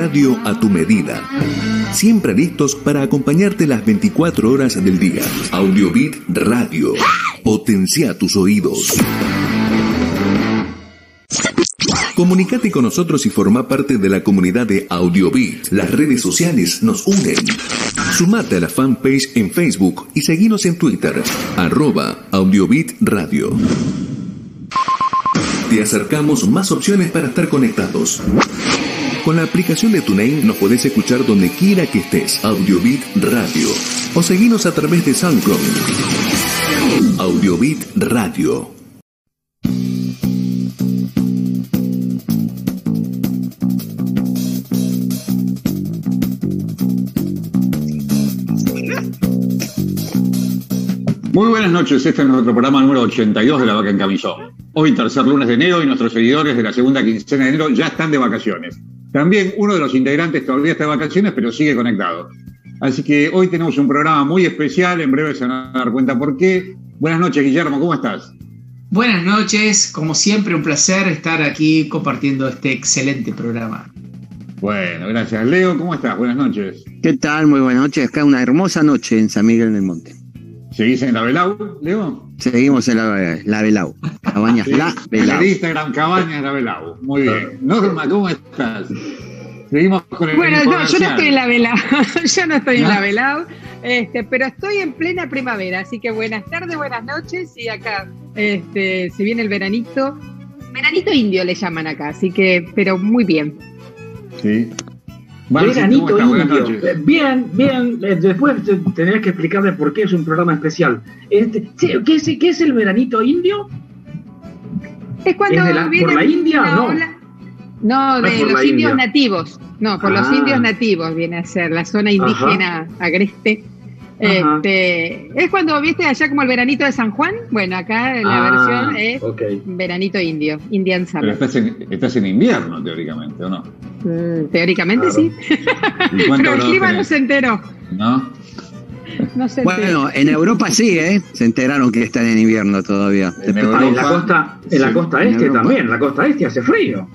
radio a tu medida. Siempre listos para acompañarte las 24 horas del día. Audiobit Radio. Potencia tus oídos. Comunicate con nosotros y forma parte de la comunidad de Audiobit. Las redes sociales nos unen. Sumate a la fanpage en Facebook y seguinos en Twitter, arroba Audiobit Radio. Te acercamos más opciones para estar conectados. Con la aplicación de TuneIn nos podés escuchar donde quiera que estés. Audiobit Radio. O seguinos a través de SoundCloud. Audiobit Radio. Muy buenas noches, este es nuestro programa número 82 de La Vaca en Camisón. Hoy, tercer lunes de enero, y nuestros seguidores de la segunda quincena de enero ya están de vacaciones. También uno de los integrantes todavía está de vacaciones, pero sigue conectado. Así que hoy tenemos un programa muy especial, en breve se van a dar cuenta por qué. Buenas noches, Guillermo, ¿cómo estás? Buenas noches, como siempre un placer estar aquí compartiendo este excelente programa. Bueno, gracias. Leo, ¿cómo estás? Buenas noches. ¿Qué tal? Muy buenas noches. Acá una hermosa noche en San Miguel del Monte. ¿Seguís en la Belau, Leo? Seguimos en la, la Belau. Cabañas La Belau. En Instagram, Cabañas La Belau. Muy bien. Norma, ¿cómo estás? Seguimos con el Bueno, no, yo no estoy en la Belau, yo no estoy en la Belau, este, pero estoy en plena primavera, así que buenas tardes, buenas noches, y acá este, se viene el veranito, veranito indio le llaman acá, así que, pero muy bien. Sí. Marci, ¿cómo Veranito indio. Bien, bien. eh, Después te- tendrás que explicarme por qué es un programa especial. Este, ¿qué, es, qué es el veranito indio? Es cuando ¿Es de la- viene por la India? No. ola- No, de los indios India. nativos. No, por los Ah. indios nativos viene a ser la zona indígena agreste. Este, es cuando viste allá como el veranito de San Juan. Bueno, acá la Ah, versión es veranito indio, Indian Pero Summer. estás en, estás en invierno, teóricamente, ¿o no? Mm, teóricamente Claro. sí. ¿Y cuánto Pero el clima no se enteró. ¿No? No se enteró. Bueno, en Europa sí, ¿eh? Se enteraron que están en invierno todavía. En Ah, en la costa, en la costa en este Europa. también. En la costa este hace frío.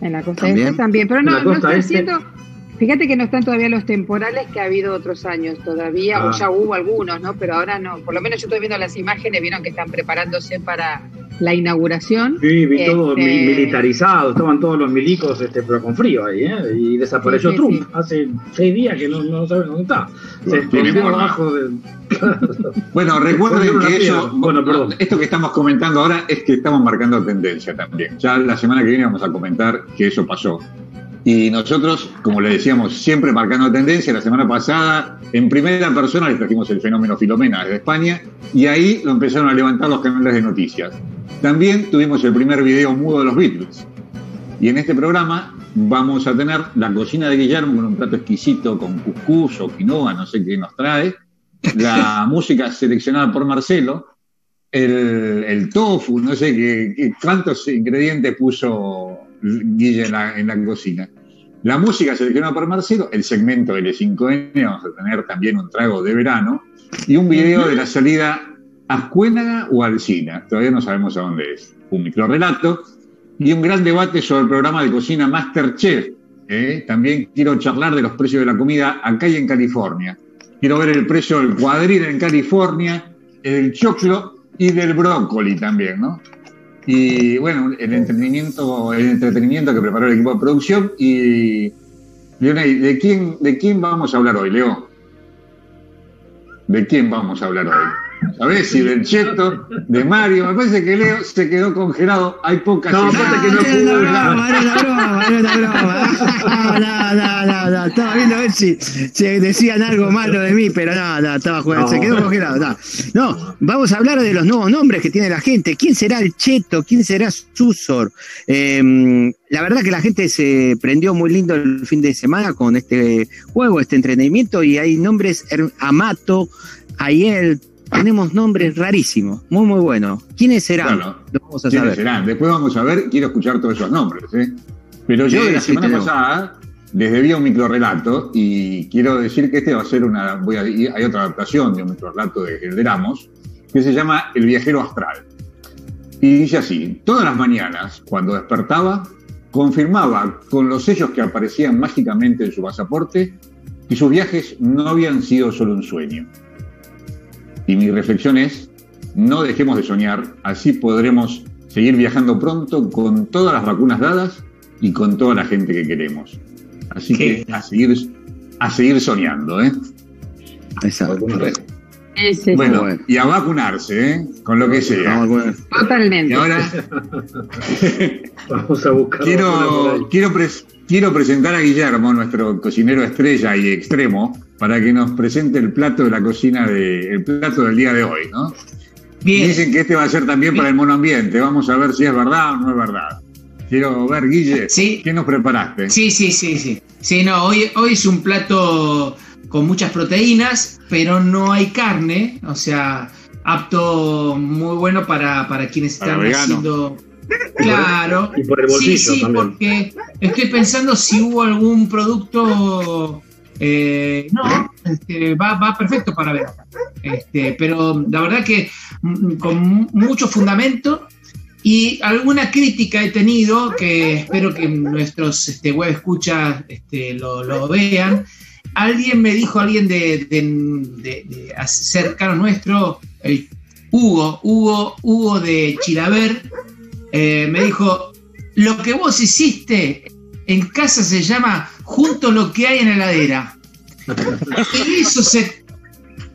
En la costa ¿También? este también, pero no, no está este. haciendo. Fíjate que no están todavía los temporales que ha habido otros años todavía, Ah. o ya hubo algunos, ¿no? Pero ahora no. Por lo menos yo estoy viendo las imágenes, vieron que están preparándose para la inauguración. Sí, vi todo Este- mi- militarizado. Estaban todos los milicos, este, pero con frío ahí, ¿eh? Y desapareció Sí, sí, Trump sí. hace seis días que no, no saben dónde está. Se escondió abajo de. Bueno, recuerden que eso, Bueno, perdón. esto que estamos comentando ahora es que estamos marcando tendencia también. Ya la semana que viene vamos a comentar que eso pasó. Y nosotros, como le decíamos, siempre marcando tendencia. La semana pasada, en primera persona, les trajimos el fenómeno Filomena desde España y ahí lo empezaron a levantar los canales de noticias. También tuvimos el primer video mudo de los Beatles. Y en este programa vamos a tener la cocina de Guillermo con un plato exquisito con cuscús o quinoa, no sé qué nos trae. La música seleccionada por Marcelo. El, el tofu, no sé qué, cuántos ingredientes puso Guille en la, en la cocina. La música seleccionada por Marcelo, el segmento L5N, vamos a tener también un trago de verano y un video de la salida a Ascuénaga o Alcina, todavía no sabemos a dónde es. Un microrelato y un gran debate sobre el programa de cocina Masterchef. ¿eh? También quiero charlar de los precios de la comida acá y en California. Quiero ver el precio del cuadril en California, el choclo y del brócoli también, ¿no? Y bueno, el entretenimiento, el entretenimiento que preparó el equipo de producción. Y Leonel, ¿de quién, ¿de quién vamos a hablar hoy, Leo? ¿De quién vamos a hablar hoy? ¿Sabés si del Cheto, de Mario? Me parece que Leo se quedó congelado. Hay pocas No, aparte que no hablar. broma, era una broma, era broma. No, no, no, no, estaba viendo a ver si, si decían algo malo de mí, pero no, no, estaba jugando, se quedó congelado. No. no, vamos a hablar de los nuevos nombres que tiene la gente. ¿Quién será el Cheto? ¿Quién será Susor? Eh, la verdad que la gente se prendió muy lindo el fin de semana con este juego, este entretenimiento, y hay nombres Amato, Ayel, tenemos nombres rarísimos, muy, muy buenos. ¿Quiénes serán? Bueno, Lo vamos a ¿Quiénes saber. serán? Después vamos a ver, quiero escuchar todos esos nombres. ¿eh? Pero yo Sí, de la sí, semana pasada les debía un microrelato y quiero decir que este va a ser una. Voy a, hay otra adaptación de un microrelato de Gelderamos que se llama El viajero astral. Y dice así: Todas las mañanas, cuando despertaba, confirmaba con los sellos que aparecían mágicamente en su pasaporte que sus viajes no habían sido solo un sueño. Y mi reflexión es, no dejemos de soñar, así podremos seguir viajando pronto con todas las vacunas dadas y con toda la gente que queremos. Así que a seguir, a seguir soñando, ¿eh? Exacto. Ese. Bueno, bueno. y a vacunarse, ¿eh? Con lo que sea. Vamos con- Y Totalmente. ahora Vamos a buscar. quiero, quiero, pres- quiero presentar a Guillermo, nuestro cocinero estrella y extremo, para que nos presente el plato de la cocina de, el plato del día de hoy, ¿no? Bien. Dicen que este va a ser también para el mono ambiente. Vamos a ver si es verdad o no es verdad. Quiero ver, Guille, Sí. ¿qué nos preparaste? Sí, sí, sí, sí. Sí, no, hoy, hoy es un plato con muchas proteínas, pero no hay carne, o sea, apto muy bueno para, para quienes Para están haciendo. Claro. Y por el Sí, bolsillo sí, también. porque estoy pensando si hubo algún producto. Eh, no, este, va, va perfecto para ver. Este, pero la verdad que mm, con mu- mucho fundamento y alguna crítica he tenido que espero que nuestros este, web escuchas este, lo, vean. Alguien me dijo, alguien de, de, de- cercano nuestro, Hugo, Hugo, Hugo de Chilaver, eh, me dijo, lo que vos hiciste en casa se llama junto lo que hay en la heladera. Y de eso se,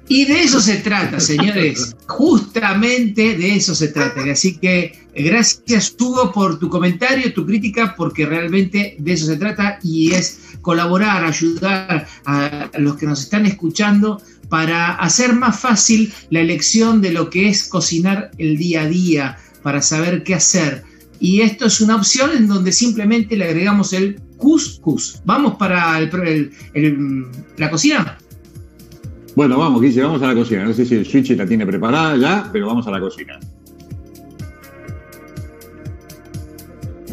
y de eso se trata, señores. Justamente de eso se trata. Así que gracias, Hugo, por tu comentario, tu crítica, porque realmente de eso se trata y es colaborar, ayudar a los que nos están escuchando para hacer más fácil la elección de lo que es cocinar el día a día, para saber qué hacer. Y esto es una opción en donde simplemente le agregamos el couscous. Vamos para el- el- el- la cocina. Bueno, vamos, Guille, vamos a la cocina. No sé si el switch la tiene preparada ya, pero vamos a la cocina.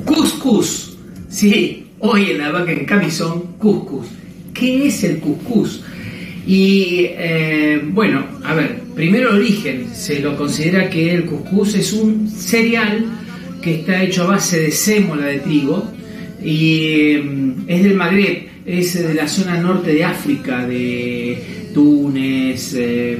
Cuscús. Sí, hoy en la vaca en camisón, cuscús. ¿Qué es el cuscús? Y eh, bueno, a ver, primero el origen. Se lo considera que el cuscús es un cereal que está hecho a base de sémola de trigo y mm, es del Magreb, es de la zona norte de África, de Túnez, eh,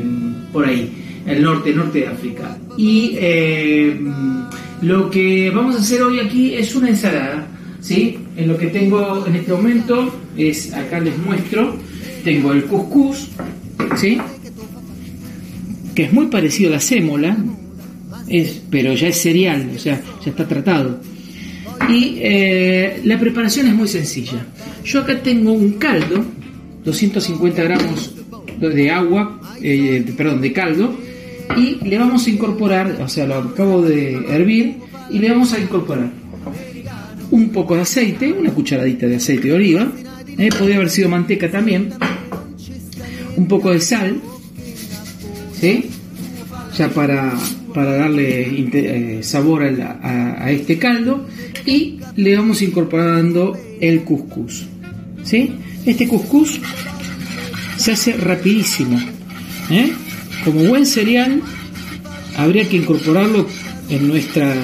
por ahí, el norte, norte de África. Y eh, mm, lo que vamos a hacer hoy aquí es una ensalada, ¿sí? En lo que tengo en este momento es, acá les muestro, tengo el couscous, ¿sí? Que es muy parecido a la sémola, es, pero ya es cereal, o sea, ya está tratado. Y eh, la preparación es muy sencilla. Yo acá tengo un caldo, 250 gramos de agua, eh, perdón, de caldo, y le vamos a incorporar, o sea, lo acabo de hervir, y le vamos a incorporar un poco de aceite, una cucharadita de aceite de oliva, eh, podría haber sido manteca también, un poco de sal, ¿sí? ya para, para darle eh, sabor a, la- a este caldo y le vamos incorporando el cuscús. ¿sí? Este cuscús se hace rapidísimo. ¿eh? Como buen cereal, habría que incorporarlo en nuestra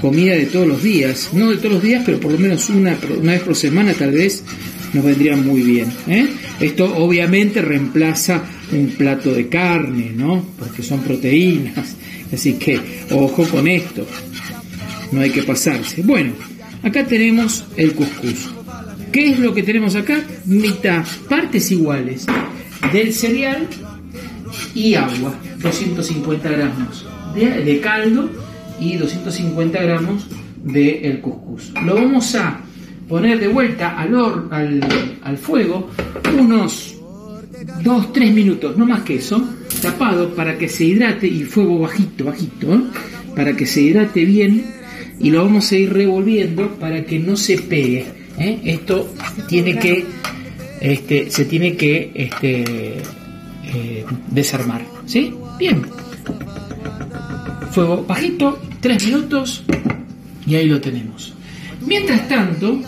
comida de todos los días. No de todos los días, pero por lo menos una, una vez por semana tal vez nos vendría muy bien. ¿eh? Esto obviamente reemplaza un plato de carne, ¿no? Porque son proteínas. Así que ojo con esto. No hay que pasarse. Bueno, acá tenemos el cuscús. ¿Qué es lo que tenemos acá? Mitad, partes iguales del cereal y agua. 250 gramos de, de caldo y 250 gramos de el cuscús. Lo vamos a poner de vuelta al, al fuego unos 2-3 minutos, no más que eso, tapado para que se hidrate y fuego bajito, bajito, ¿eh? para que se hidrate bien y lo vamos a ir revolviendo para que no se pegue. ¿eh? Esto tiene que, este, se tiene que este, eh, desarmar, ¿sí? Bien. Fuego bajito, 3 minutos y ahí lo tenemos. Mientras tanto,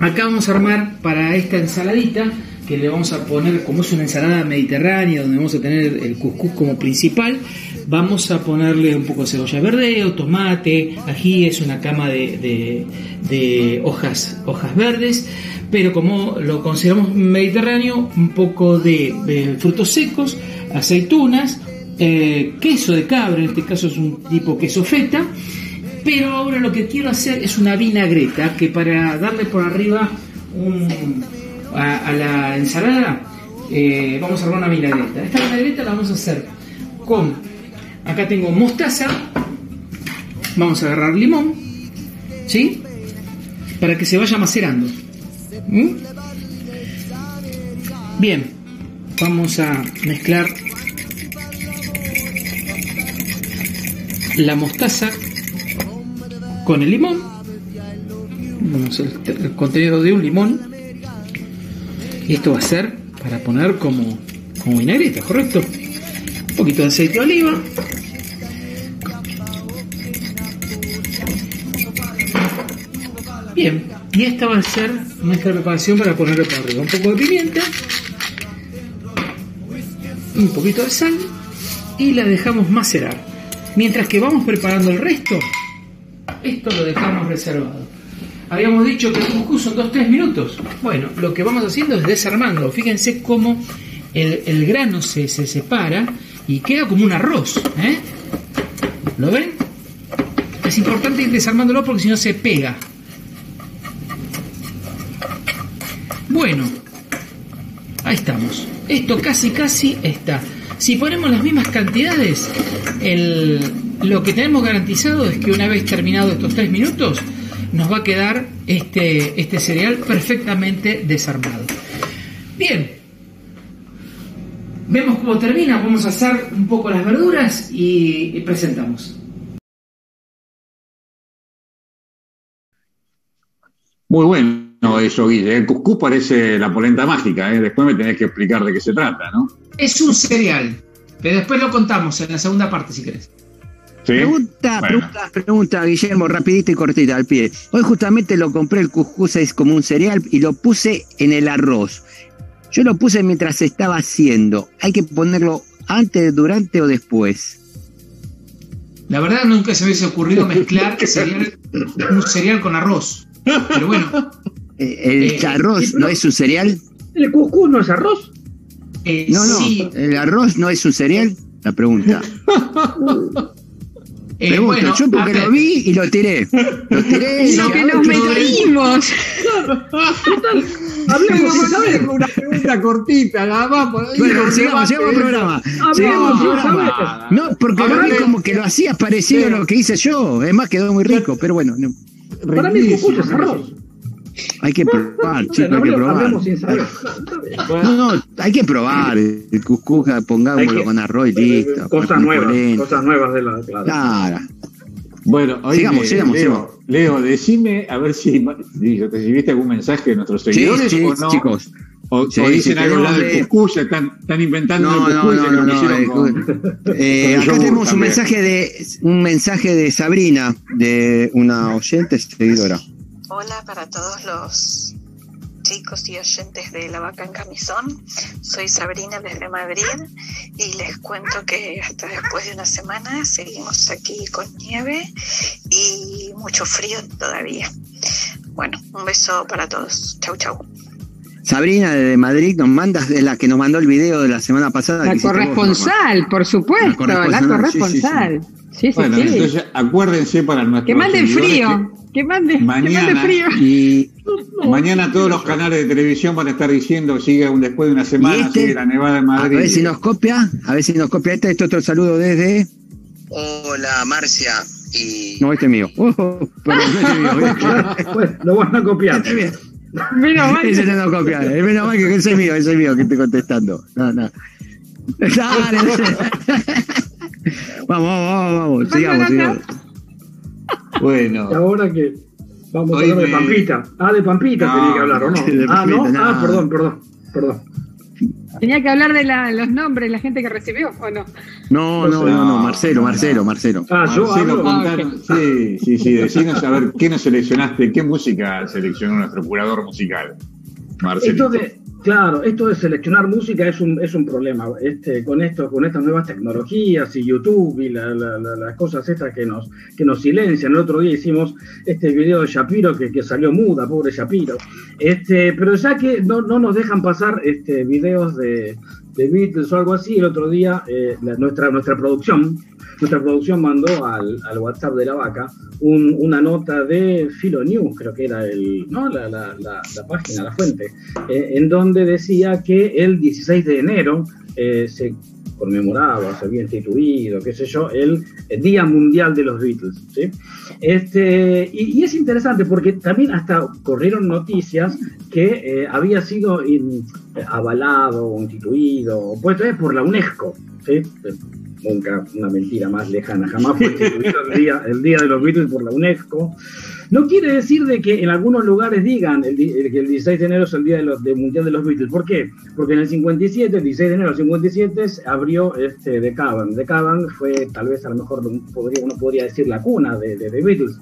acá vamos a armar para esta ensaladita, que le vamos a poner, como es una ensalada mediterránea, donde vamos a tener el cuscús como principal, vamos a ponerle un poco de cebolla verde o tomate, ají es una cama de, hojas, hojas verdes, pero como lo consideramos mediterráneo, un poco de, frutos secos, aceitunas, eh, queso de cabra, en este caso es un tipo queso feta, pero ahora lo que quiero hacer es una vinagreta que para darle por arriba a, la ensalada eh, vamos a armar una vinagreta. Esta vinagreta la vamos a hacer con, acá tengo mostaza, vamos a agarrar limón, ¿sí? Para que se vaya macerando. ¿Mm? Bien, vamos a mezclar la mostaza con el limón. Vamos el, contenido de un limón. Y esto va a ser para poner como, como vinagreta, ¿correcto? Un poquito de aceite de oliva. Bien, y esta va a ser nuestra preparación para ponerle por arriba. Un poco de pimienta, un poquito de sal y la dejamos macerar. Mientras que vamos preparando el resto, esto lo dejamos reservado. Habíamos dicho que el cuscús son 2-3 minutos. Bueno, lo que vamos haciendo es desarmando. Fíjense cómo el, grano se, separa y queda como un arroz. ¿eh? ¿Lo ven? Es importante ir desarmándolo porque si no se pega. Bueno, ahí estamos. Esto casi casi está. Si ponemos las mismas cantidades, el, lo que tenemos garantizado es que una vez terminado estos tres minutos, nos va a quedar este, este cereal perfectamente desarmado. Bien, vemos cómo termina, vamos a hacer un poco las verduras y, presentamos. Muy bueno eso, Guille. El cuscús parece la polenta mágica, ¿eh? después me tenés que explicar de qué se trata, ¿no? Es un cereal, pero después lo contamos en la segunda parte si querés. Pregunta, pregunta, pregunta, Guillermo, rapidita y cortita al pie. Hoy justamente lo compré el cuscús es como un cereal y lo puse en el arroz. Yo lo puse mientras se estaba haciendo. ¿Hay que ponerlo antes, durante o después? La verdad nunca se me hubiese ocurrido mezclar un cereal con arroz. Pero bueno. Eh, ¿El eh, arroz no es un cereal? ¿El cuscús no es arroz? Eh, no, no. ¿El arroz no es un cereal? La pregunta. Eh, Pregunto, yo porque lo vi y lo tiré. Lo tiré y lo que nos metimos. Hablemos sin saber. Una pregunta cortita, nada más. Bueno, sigamos, sigamos el programa. Sigamos el programa. No, porque lo vi como que lo hacías parecido a lo que hice yo. Es más, quedó muy rico, pero bueno. No. Para mí, es arroz. Hay que probar, chicos, hay que probar. No, no, hay que probar. El cuscús, pongámoslo con arroz y listo. Cosas nuevas, cosas nuevas de la claro. Bueno, oye, sigamos, sigamos, Leo, Leo, decime a ver si, si recibiste algún mensaje de nuestros seguidores sí, sí, o no. chicos. O, sí, dicen algo del cuscús, están, están inventando no, el cuscús no, no, no, no, con, eh, Acá tenemos un mensaje de un mensaje de Sabrina, de una oyente seguidora. Hola para todos los chicos y oyentes de La Vaca en Camisón. Soy Sabrina desde Madrid y les cuento que hasta después de una semana seguimos aquí con nieve y mucho frío todavía. Bueno, un beso para todos. Chau, chau. Sabrina desde Madrid nos mandas de la que nos mandó el video de la semana pasada. La corresponsal, por supuesto, la corresponsal. Sí, sí, bueno, entonces acuérdense para nuestros Que mande frío. Que mande, mañana, frío. Y mañana todos los canales de televisión van a estar diciendo sigue un después de una semana, este, sigue la nevada de Madrid. A ver si nos copia, a ver si nos copia este, este otro saludo desde. Hola Marcia y. No, este es mío. Oh, este lo van a copiar. Este menos mal. Ese no lo copia. Menos mal que ese es mío, ese es mío que estoy contestando. No, no. Dale, vamos, vamos, vamos, sigamos, sigamos. Bueno. Y ahora que vamos a hablar de Pampita. Ah, de Pampita tenía que hablar, ¿o no? ah, no. Ah, perdón, perdón, perdón. Tenía que hablar de la, los nombres, la gente que recibió, ¿o no? No, no, no, no, Marcelo, Marcelo, Marcelo. Ah, yo Marcelo, contaron, sí, sí, sí, decinos a ver qué nos seleccionaste, qué música seleccionó nuestro curador musical, Marcelo. Entonces, Claro, esto de seleccionar música es un, es un problema. Este, con esto, con estas nuevas tecnologías y YouTube y las cosas estas que nos, que nos silencian. El otro día hicimos este video de Shapiro que, que salió muda, pobre Shapiro. Este, pero ya que no, no nos dejan pasar este, videos de, de Beatles o algo así, el otro día eh, nuestra, nuestra producción, nuestra producción mandó al, al WhatsApp de la vaca una nota de Filo News, creo que era el, ¿no? la, la, la, página, la fuente, eh, en donde decía que el 16 de enero eh, se conmemoraba, se había instituido, qué sé yo, el, Día Mundial de los Beatles. ¿sí? Este, y, es interesante porque también hasta corrieron noticias que eh, había sido avalado o instituido, puesto por la UNESCO. nunca una mentira más lejana, jamás fue instituido el día, el día de los Beatles por la UNESCO. No quiere decir de que en algunos lugares digan el, que el 16 de enero es el día de Mundial de los Beatles. ¿Por qué? Porque en el 57, el 16 de enero del 57, se abrió este, The Cavern. The Cavern fue, tal vez a lo mejor podría, uno podría decir la cuna de, de, Beatles.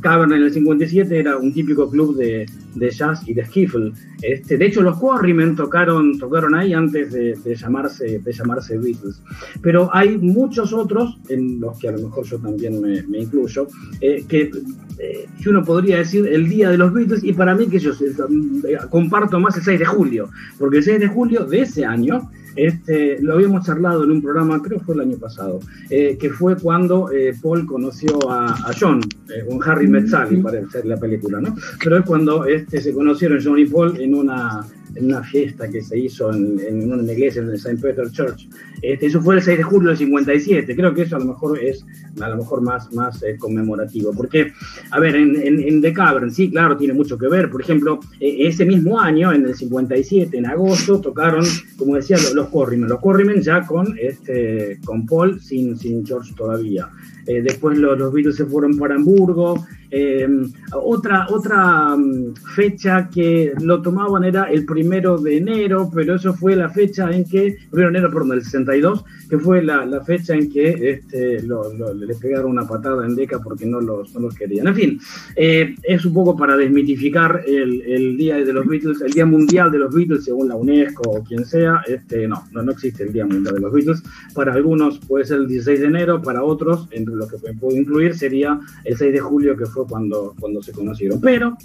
Cavern en el 57 era un típico club de, de jazz y de skiffle. Este, de hecho, los Quarrymen tocaron, tocaron ahí antes de, llamarse, de llamarse Beatles. Pero hay muchos otros, en los que a lo mejor yo también me, incluyo, eh, que eh, uno podría decir el día de los Beatles, y para mí que yo eh, comparto más el 6 de julio, porque el 6 de julio de ese año este, lo habíamos charlado en un programa, creo que fue el año pasado, eh, que fue cuando eh, Paul conoció a, John, eh, con Harry Met Sally, ser la película, ¿no? Pero es cuando este, se conocieron John y Paul en una en una fiesta que se hizo en, en una iglesia, en el St. Peter Church. Este, eso fue el 6 de julio del 57. Creo que eso a lo mejor es a lo mejor más, más eh, conmemorativo. Porque, a ver, en, en, The Cavern, sí, claro, tiene mucho que ver. Por ejemplo, e, ese mismo año, en el 57, en agosto, tocaron, como decía, los, los Corrimen. Los Corrimen ya con, este, con Paul, sin, sin George todavía. Eh, después los, Beatles se fueron para Hamburgo. Eh, otra, otra mm, fecha que lo tomaban era el primero de enero, pero eso fue la fecha en que, primero de enero, perdón, el 62, que fue la, la fecha en que este, lo, le pegaron una patada en Deca porque no los, no los querían. En fin, eh, es un poco para desmitificar el, el, Día de los Beatles, el Día Mundial de los Beatles, según la UNESCO o quien sea. Este, no, no, no existe el Día Mundial de los Beatles. Para algunos puede ser el 16 de enero, para otros, entre lo que puedo incluir sería el 6 de julio, que fue cuando, cuando se conocieron. Pero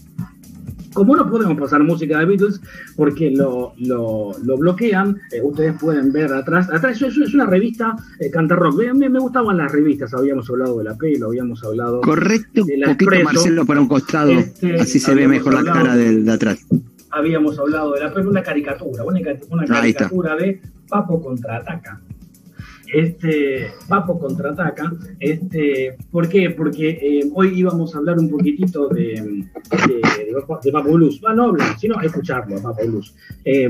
como no podemos pasar música de Beatles porque lo, lo, bloquean, eh, ustedes pueden ver atrás. Atrás eso, es una revista eh, Canta Rock. Me, me, gustaban las revistas, habíamos hablado de la pelo, habíamos hablado Correcto, de la un poquito Marcelo para un costado, este, así se ve mejor la cara de, atrás. Habíamos hablado de la pelo, una caricatura, una, una caricatura de Papo contraataca este Papo contraataca. Este, ¿Por qué? Porque eh, hoy íbamos a hablar un poquitito de, de, Papo Blues. Bueno, no hablar, sino escucharlo, Papo. Eh,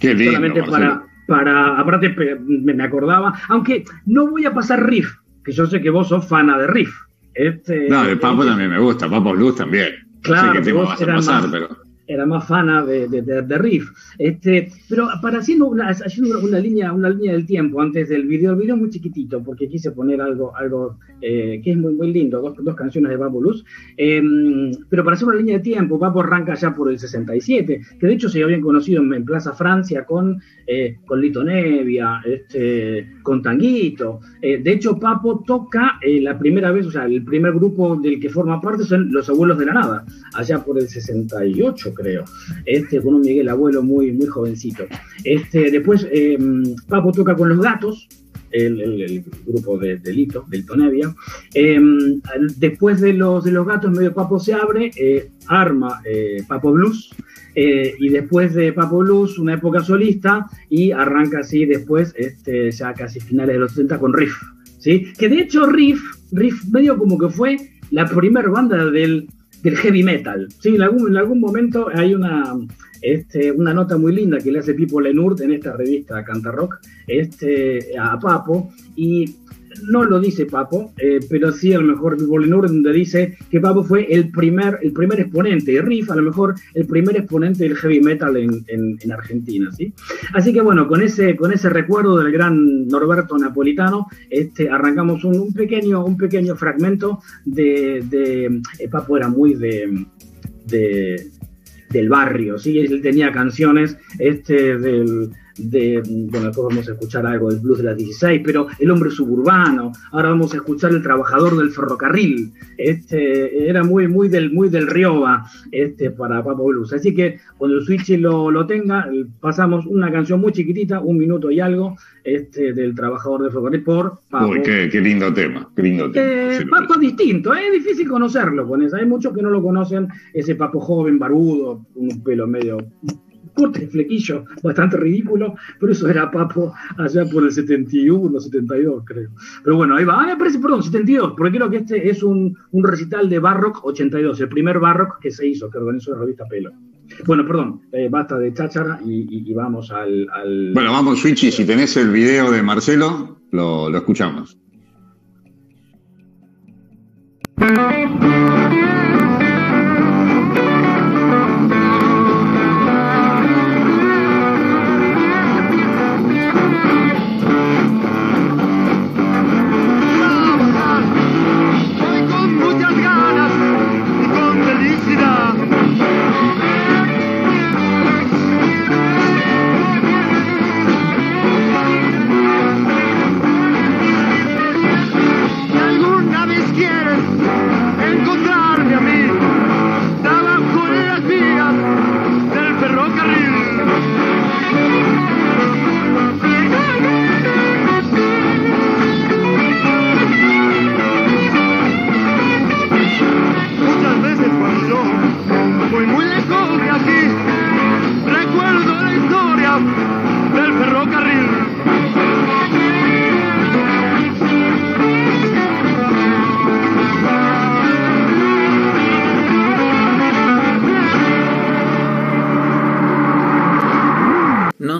Qué lindo, solamente para, para, aparte me acordaba, aunque no voy a pasar riff, que yo sé que vos sos fana de riff. Este, no, el Papo también me gusta, Papo Blues también. Claro, que vos a pasar, pero era más fana de, de, Riff. Este, pero para haciendo una, haciendo una línea, una línea del tiempo antes del video, el video muy chiquitito porque quise poner algo, algo eh, que es muy, muy lindo, dos, dos canciones de Babu Luz. Em, pero para hacer una línea de tiempo, Papo arranca ya por el 67, que de hecho se habían conocido en, Plaza Francia con, eh, con Lito Nevia, este, con Tanguito. Eh, de hecho, Papo toca la primera vez, o sea, el primer grupo del que forma parte son Los Abuelos de la Nada, allá por el 68, creo. Este, con un Miguel Abuelo muy, muy jovencito. Este, después, em, Papo toca con los gatos, el, grupo de delito, del Tonevia. Em, después de los, de los gatos, medio Papo se abre, eh, arma eh, Papo Blues. Eh, y después de Papo Blues, una época solista, y arranca así después, este, ya casi finales de los 70 con Riff. ¿sí? Que de hecho Riff, Riff medio como que fue la primera banda del, del heavy metal. Sí, en algún, en algún momento hay una, este, una nota muy linda que le hace Pipo Lenurt en esta revista Canta Rock este, a Papo y no lo dice Papo, eh, pero sí a lo mejor Bolinur donde dice que Papo fue el primer, el primer exponente, Riff a lo mejor el primer exponente del heavy metal en, en, Argentina, ¿sí? Así que bueno, con ese, con ese recuerdo del gran Norberto Napolitano, este, arrancamos un, pequeño, un pequeño fragmento de, de eh, Papo era muy de, de del barrio, ¿sí? Él tenía canciones este, del, de, bueno, después vamos a escuchar algo del blues de las 16, pero el hombre suburbano, ahora vamos a escuchar el trabajador del ferrocarril, este, era muy, muy del, muy del Rioba, este, para Papo Blues. Así que cuando el Switch lo, lo tenga, pasamos una canción muy chiquitita, un minuto y algo, este, del trabajador del ferrocarril por Papo. Uy, qué, lindo tema, qué lindo tema. Eh, Papo distinto, es difícil conocerlo con eso, hay muchos que no lo conocen, ese Papo joven, barudo, un pelo medio corte flequillo bastante ridículo, pero eso era Papo allá por el 71, 72 creo. Pero bueno, ahí va, ah, me parece, perdón, 72, porque creo que este es un, un recital de Barrock 82, el primer Barrock que se hizo, que organizó la revista Pelo. Bueno, perdón, eh, basta de cháchara y, vamos al, Bueno, vamos, Switchy, si tenés el video de Marcelo, lo, lo escuchamos.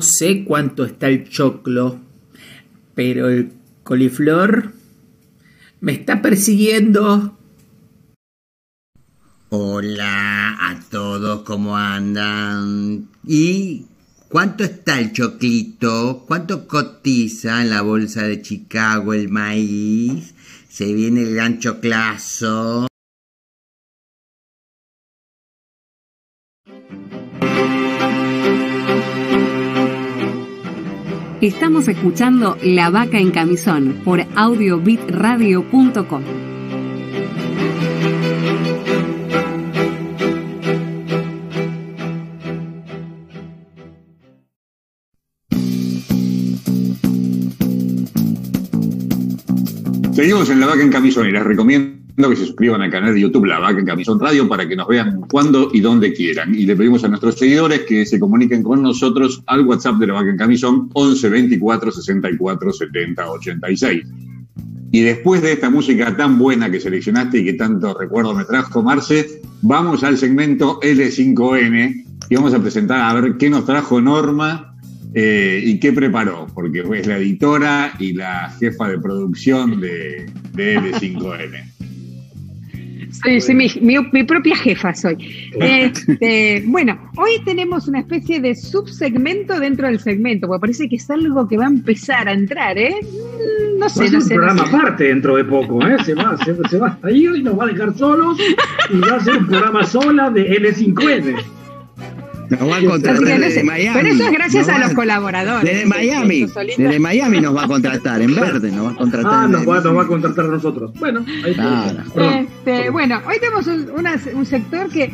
Sé cuánto está el choclo, pero el coliflor me está persiguiendo. Hola a todos, ¿cómo andan? ¿Y cuánto está el choclito? ¿Cuánto cotiza en la bolsa de Chicago el maíz? Se viene el gran choclazo. Estamos escuchando La Vaca en Camisón por audiobitradio.com. Seguimos en La Vaca en Camisón y les recomiendo que se suscriban al canal de YouTube La Vaca en Camisón Radio para que nos vean cuando y donde quieran. Y le pedimos a nuestros seguidores que se comuniquen con nosotros al WhatsApp de La Vaca en Camisón 11 24 64 70 86. Y después de esta música tan buena que seleccionaste y que tanto recuerdo me trajo, Marce, vamos al segmento L5N y vamos a presentar a ver qué nos trajo Norma eh, y qué preparó, porque es la editora y la jefa de producción de, de L5N. Soy, mi, propia jefa soy. Este, bueno, hoy tenemos una especie de subsegmento dentro del segmento, porque parece que es algo que va a empezar a entrar, ¿eh? Mm, no sé, va a ser un programa aparte dentro de poco, ¿eh? Se va, se, va a ir y nos va a dejar solos y va a ser un programa sola de L5N. Nos va a contratar desde Miami. Pero eso es gracias a los colaboradores. Desde Miami. Desde Miami nos va a contratar, en verde nos va a contratar. Ah, nos va, nos va, a contratar a nosotros. Bueno, ahí este, Bueno, hoy tenemos un, un sector que,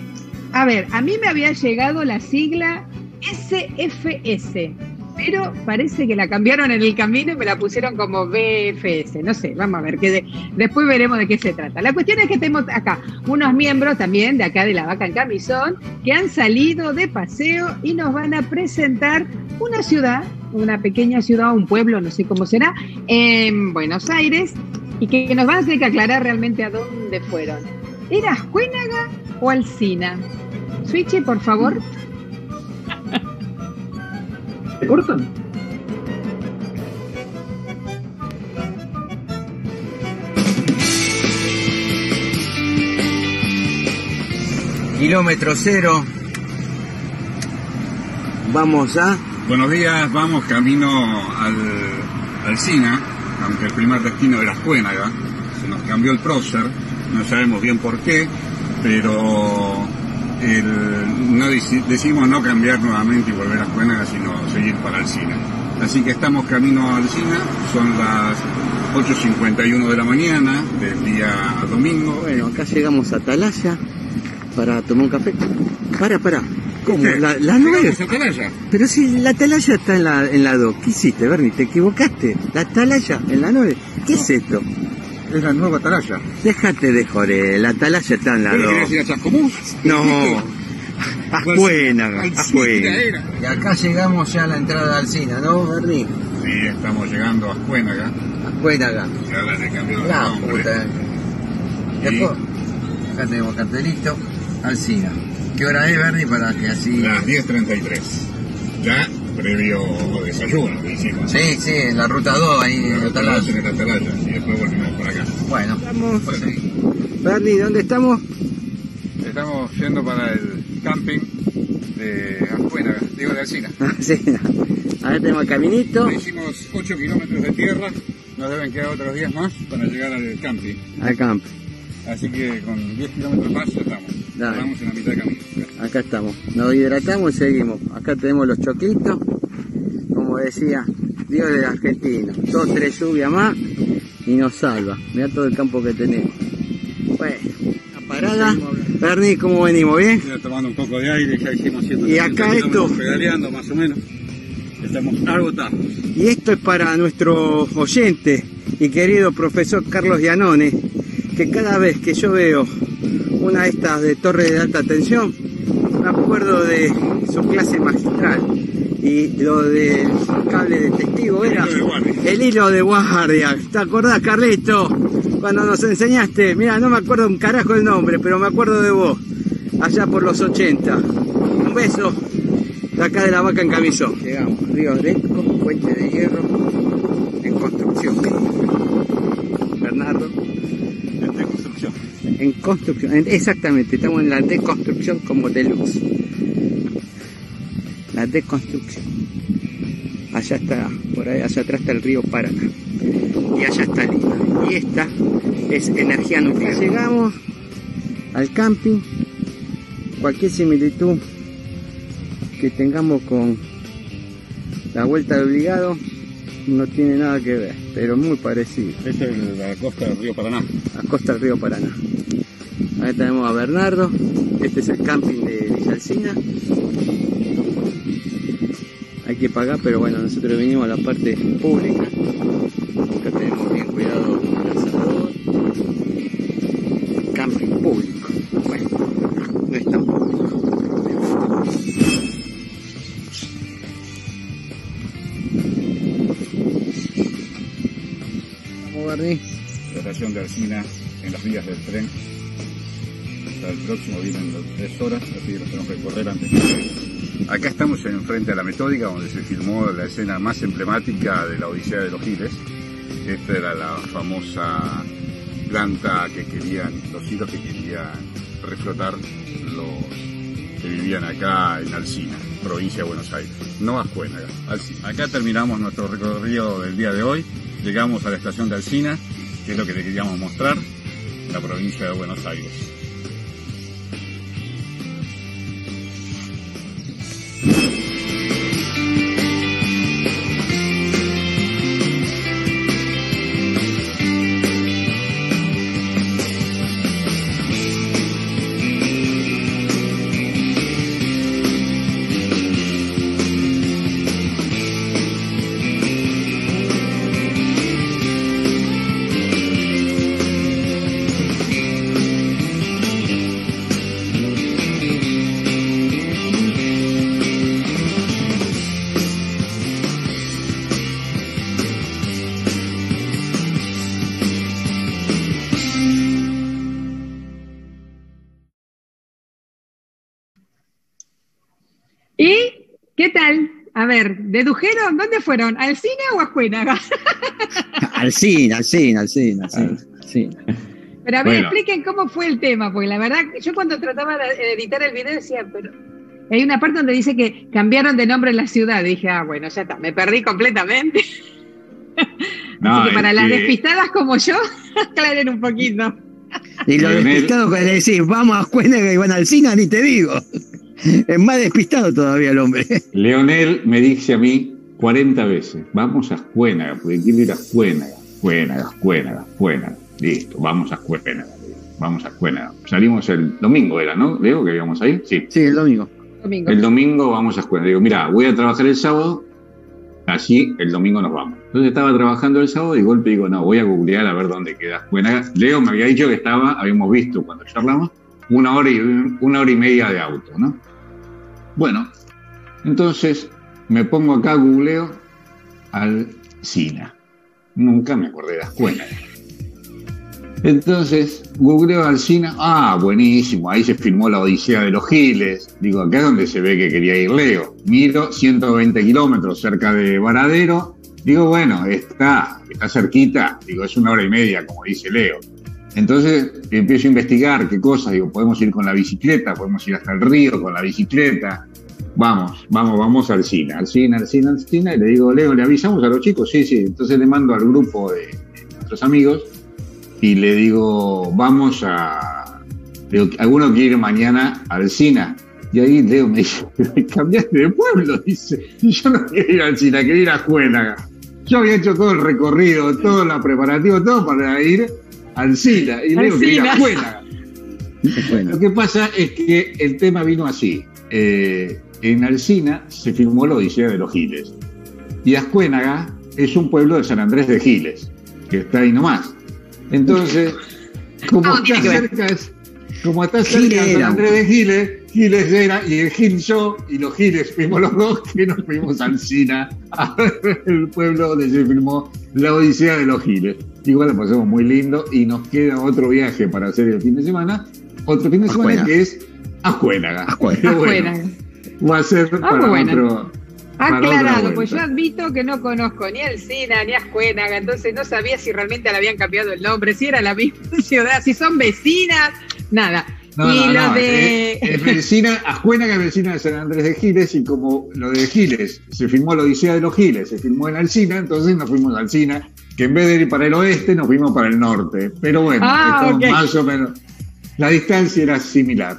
a ver, a mí me había llegado la sigla SFS pero parece que la cambiaron en el camino y me la pusieron como BFS. No sé, vamos a ver, que después veremos de qué se trata. La cuestión es que tenemos acá unos miembros también de acá de la Vaca en Camisón que han salido de paseo y nos van a presentar una ciudad, una pequeña ciudad, un pueblo, no sé cómo será, en Buenos Aires y que nos van a tener que aclarar realmente a dónde fueron. ¿Era Ascuénaga o Alcina? Switche, por favor. ¿Te cortan? Kilómetro cero. Vamos a. Buenos días, vamos camino al, al Sina, aunque el primer destino era Escuénaga. Se nos cambió el prócer, no sabemos bien por qué, pero el- no deci- decidimos no cambiar nuevamente y volver a Cuénaga, sino seguir para Alcina. Así que estamos camino a Alcina, son las 8.51 de la mañana del día domingo. Bueno, acá llegamos a Atalaya para tomar un café. Para, para. ¿Cómo? ¿Qué? La, la nueve. Atalaya. Pero si la atalaya está en la, en la 2, ¿qué hiciste, Bernie? ¿Te equivocaste? La atalaya en la 9. ¿Qué es esto? Es la nueva Atalaya. Déjate de joder, la atalaya está en la ¿Qué 2. querés ir a Chascomús? No, Ascuénaga, Ascuénaga. era. Y acá llegamos ya a la entrada de Alcina, ¿no, Bernie? Sí, estamos llegando a Cuénaga. Ascuénaga. Y ahora le cambió de La nombre. puta. Después, acá tenemos cartelito, Alcina. ¿Qué hora es, Bernie, para que así... Las 10.33. Ya previo desayuno que hicimos. Sí, sí, en la ruta 2, ahí en la Atalaya. En la Atalaya. Y después volvimos por acá. Bueno, estamos... Bernie, ¿dónde estamos? Estamos yendo para el camping de Ascuénaga, digo de Alcina. sí, ahora tenemos el caminito. Hicimos 8 kilómetros de tierra, nos deben quedar otros 10 más para llegar al camping. Al campo. Así que con 10 kilómetros más ya estamos. Dale. Estamos en la mitad de camino. Acá estamos. Nos hidratamos y seguimos. Acá tenemos los choquitos. Como decía, Dios del argentino. Dos, tres lluvias más y nos salva. Mira todo el campo que tenemos. Bueno, la parada. Bernie, ¿cómo venimos? ¿Bien? Ya tomando un poco de aire, ya hicimos 150 Y acá esto. pedaleando más o menos. Estamos agotados. Y esto es para nuestro oyente y querido profesor Carlos Gianone, que cada vez que yo veo una de estas de torre de alta tensión, me acuerdo de su clase magistral. Y lo del cable de testigo era el hilo de guardia. ¿Te acordás, Carlito? Cuando nos enseñaste, mira, no me acuerdo un carajo el nombre, pero me acuerdo de vos, allá por los 80. Un beso de acá de la vaca en camisón. Llegamos, Río Fresco, Puente de Hierro, en construcción. Bernardo. En reconstrucción. En construcción, en- exactamente, estamos en la deconstrucción como deluxe. La deconstrucción. Allá está, por ahí, allá atrás está el río Paraná. Y allá está Lima. Y esta es energía nuclear. Llegamos al camping. Cualquier similitud que tengamos con la vuelta de obligado no tiene nada que ver, pero muy parecido. Esta es la costa del río Paraná. a costa del río Paraná. Ahí tenemos a Bernardo, este es el camping de Villa Alsina. Hay que pagar, pero bueno, nosotros vinimos a la parte pública. Acá tenemos bien cuidado el asador. Camping público. Bueno, no es tan público. Vamos, Bernie. La estación de Alcina en las vías del tren. Próximo vienen las tres horas, así que lo tenemos que recorrer antes. Acá estamos en frente a la metódica donde se filmó la escena más emblemática de la Odisea de los Giles. Esta era la famosa planta que querían, los hilos que querían reflotar los que vivían acá en Alcina, provincia de Buenos Aires. No Ascuénaga, Alcina. Acá terminamos nuestro recorrido del día de hoy. Llegamos a la estación de Alcina, que es lo que le queríamos mostrar, la provincia de Buenos Aires. Ver, ¿dedujeron? ¿Dónde fueron? ¿Al cine o a Juenaga? Alcina, Alcina, Alcina, Alcina. Sí. Pero a ver, Bueno. expliquen cómo fue el tema, porque la verdad, yo cuando trataba de editar el video decía, pero hay una parte donde dice que cambiaron de nombre la ciudad. Y dije, ah, bueno, ya está, me perdí completamente. No, Así que para las que- despistadas como yo, aclaren un poquito. Y lo Leonel- despistado que le decís, vamos a Cuénaga y van al cine, ni te digo. Es más despistado todavía el hombre. Leonel me dice a mí 40 veces, vamos a Escuénaga, porque quiero ir a Escuénaga, Escuénaga, Escuénaga, Escuénaga. Listo, vamos a Escuénaga, vamos a Escuénaga. Salimos el domingo, era, ¿no? Leo, que íbamos a ir. Sí. Sí, el domingo. Domingo. El domingo vamos a Escuénaga. Digo, mira, voy a trabajar el sábado, así el domingo nos vamos. Entonces estaba trabajando el sábado y de golpe digo, no, voy a googlear a ver dónde queda Escuénaga. Leo me había dicho que estaba, habíamos visto cuando charlamos, una hora y, una hora y media de auto, ¿no? Bueno, entonces me pongo acá, googleo Alcina. Nunca me acordé de la escuela. Entonces, googleo Alcina. Ah, buenísimo. Ahí se filmó la Odisea de los Giles. Digo, acá es donde se ve que quería ir Leo. Miro 120 kilómetros cerca de Varadero. Digo, bueno, está, está cerquita. Digo, es una hora y media, como dice Leo. Entonces empiezo a investigar qué cosas. Digo, podemos ir con la bicicleta, podemos ir hasta el río con la bicicleta. Vamos, vamos, vamos al cine, al cine, al cine, al cine. Y le digo, Leo, ¿le avisamos a los chicos? Sí, sí. Entonces le mando al grupo de, de nuestros amigos y le digo, vamos a. ¿alguno quiere ir mañana al cine? Y ahí Leo me dice, cambiaste de pueblo, dice. Y yo no quería ir al cine, quería ir a Juénaga. Yo había hecho todo el recorrido, todo el preparativo, todo para ir al cine. Y Leo quería ir a Juénaga. Lo que pasa es que el tema vino así. Eh, en Alcina se filmó la Odisea de los Giles. Y Ascuénaga es un pueblo de San Andrés de Giles, que está ahí nomás. Entonces, como está cerca, es- como está cerca de San. Andrés de Giles, Giles era, y el Gil yo, y los Giles fuimos los dos, que nos fuimos a Alcina, a ver el pueblo donde se filmó la Odisea de los Giles. Igual la pasamos muy lindo y nos queda otro viaje para hacer el fin de semana. Otro fin de semana Ascuénaga. que es Ascuénaga. Ascuénaga. Va a ser Ah, para bueno. otro. Aclarado, pues yo admito que no conozco ni el Sina ni a Ascuénaga, entonces no sabía si realmente le habían cambiado el nombre, si era la misma ciudad, si son vecinas, nada. No, y no, lo no, de. Es, es vecina, Ascuénaga es vecina de San Andrés de Giles y como lo de Giles se filmó la Odisea de los Giles, se filmó en Alcina, entonces nos fuimos a Alcina, que en vez de ir para el oeste nos fuimos para el norte. Pero bueno, Ah, estamos ok. más o menos. La distancia era similar.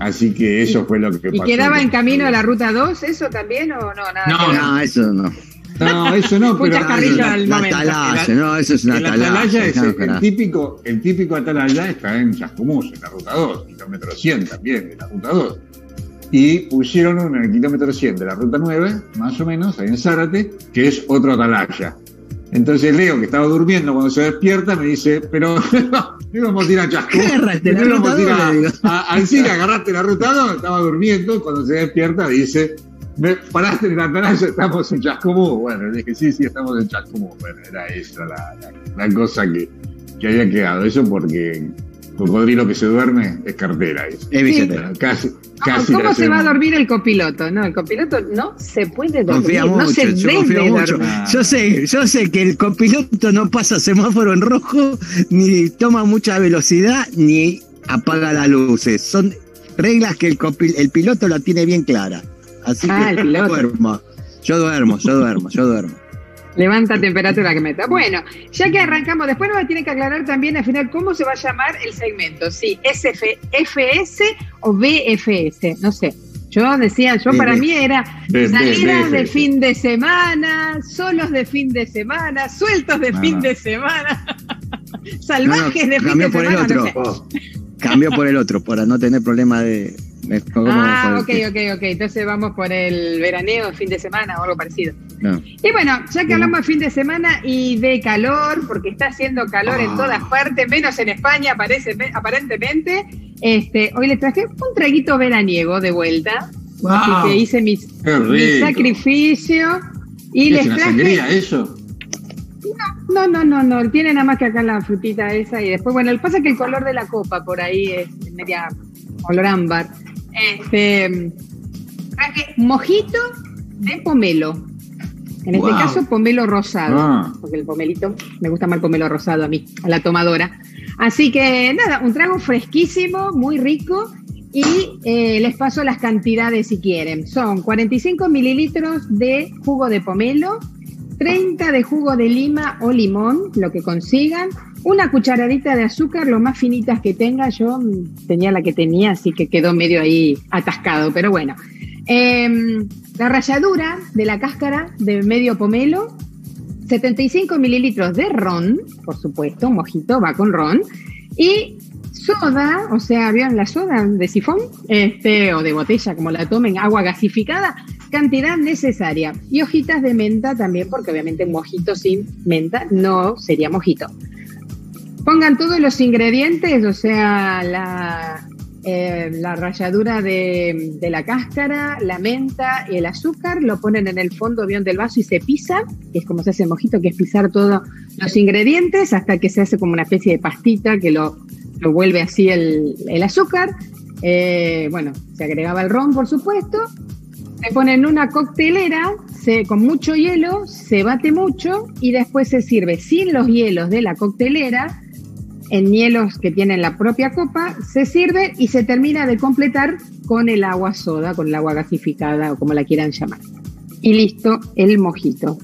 Así que eso fue lo que ¿Y pasó. quedaba en camino a la ruta 2 eso también o no? Nada No? No, eso no. No, eso no, pero. La, al la momento. atalaya, no, eso es una El atalaya. atalaya es el, carajo. típico, el típico atalaya está en Chascomús, en la ruta 2, kilómetro 100 también, de la ruta 2. Y pusieron uno en el kilómetro 100 de la ruta 9, más o menos, ahí en Zárate, que es otro atalaya. Entonces Leo, que estaba durmiendo cuando se despierta, me dice, pero no íbamos a ir a Chascomús. Agárrate la no íbamos a ir ruta a, dos, le digo. a- al cine, agarraste la ruta 2, estaba durmiendo, cuando se despierta dice, me paraste en la atalaya, estamos en Chascomús. Bueno, le dije, sí, sí, estamos en Chascomús. Bueno, era esa la, la- la cosa que, que había quedado. Eso porque cocodrilo que se duerme es cartera. Es billetera. Casi, ¿Cómo, casi cómo la se va a dormir el copiloto? No, el copiloto no se puede dormir. Confía no mucho, se yo debe mucho. dormir. Yo sé, yo sé que el copiloto no pasa semáforo en rojo, ni toma mucha velocidad, ni apaga las luces. Son reglas que el, copi- el piloto la tiene bien clara. Así Ah, que el piloto. duermo. Yo duermo, yo duermo, yo duermo. Levanta temperatura que meta. Bueno, ya que arrancamos, después nos tiene que aclarar también al final cómo se va a llamar el segmento. Si SF, FS o BFS, no sé. Yo decía, yo para mí era salidas de fin de semana, solos de fin de semana, sueltos de fin de semana, salvajes de fin de por el semana. sé. Cambio por el otro, para no tener problema de. Ah, ok, ok, ok. Entonces vamos por el veraneo, fin de semana o algo parecido. No. Y bueno, ya que hablamos de fin de semana y de calor, porque está haciendo calor en Ah. todas partes, menos en España, parece, aparentemente, este, hoy les traje un traguito veraniego de vuelta. Wow. Así que hice mis, mi sacrificio y ¿Es les una traje. sangría eso? No, no, no, no, tiene nada más que acá la frutita esa y después, bueno, lo que pasa es que el color de la copa por ahí es media color ámbar. Este, traje mojito de pomelo. En este caso, pomelo rosado, Ah. porque el pomelito, me gusta más el pomelo rosado a mí, a la tomadora. Así que nada, un trago fresquísimo, muy rico. Y eh, les paso las cantidades si quieren. Son 45 mililitros de jugo de pomelo, 30 de jugo de lima o limón, lo que consigan, una cucharadita de azúcar, lo más finitas que tenga. Yo tenía la que tenía, así que quedó medio ahí atascado, pero bueno. Em, la ralladura de la cáscara de medio pomelo, 75 mililitros de ron, por supuesto, mojito va con ron, y soda, o sea, ¿vieron la soda de sifón? Este, o de botella, como la tomen, agua gasificada, cantidad necesaria. Y hojitas de menta también, porque obviamente un mojito sin menta no sería mojito. Pongan todos los ingredientes, o sea, la, eh, la ralladura de, la cáscara, la menta y el azúcar, lo ponen en el fondo bien del vaso y se pisa, que es como se hace mojito, que es pisar todos los ingredientes hasta que se hace como una especie de pastita que lo, lo vuelve así el, azúcar. Eh, bueno, se agregaba el ron, por supuesto. Se pone en una coctelera se, con mucho hielo, se bate mucho y después se sirve sin los hielos de la coctelera en hielos que tienen la propia copa, se sirve y se termina de completar con el agua soda, con el agua gasificada o como la quieran llamar. Y listo, el mojito.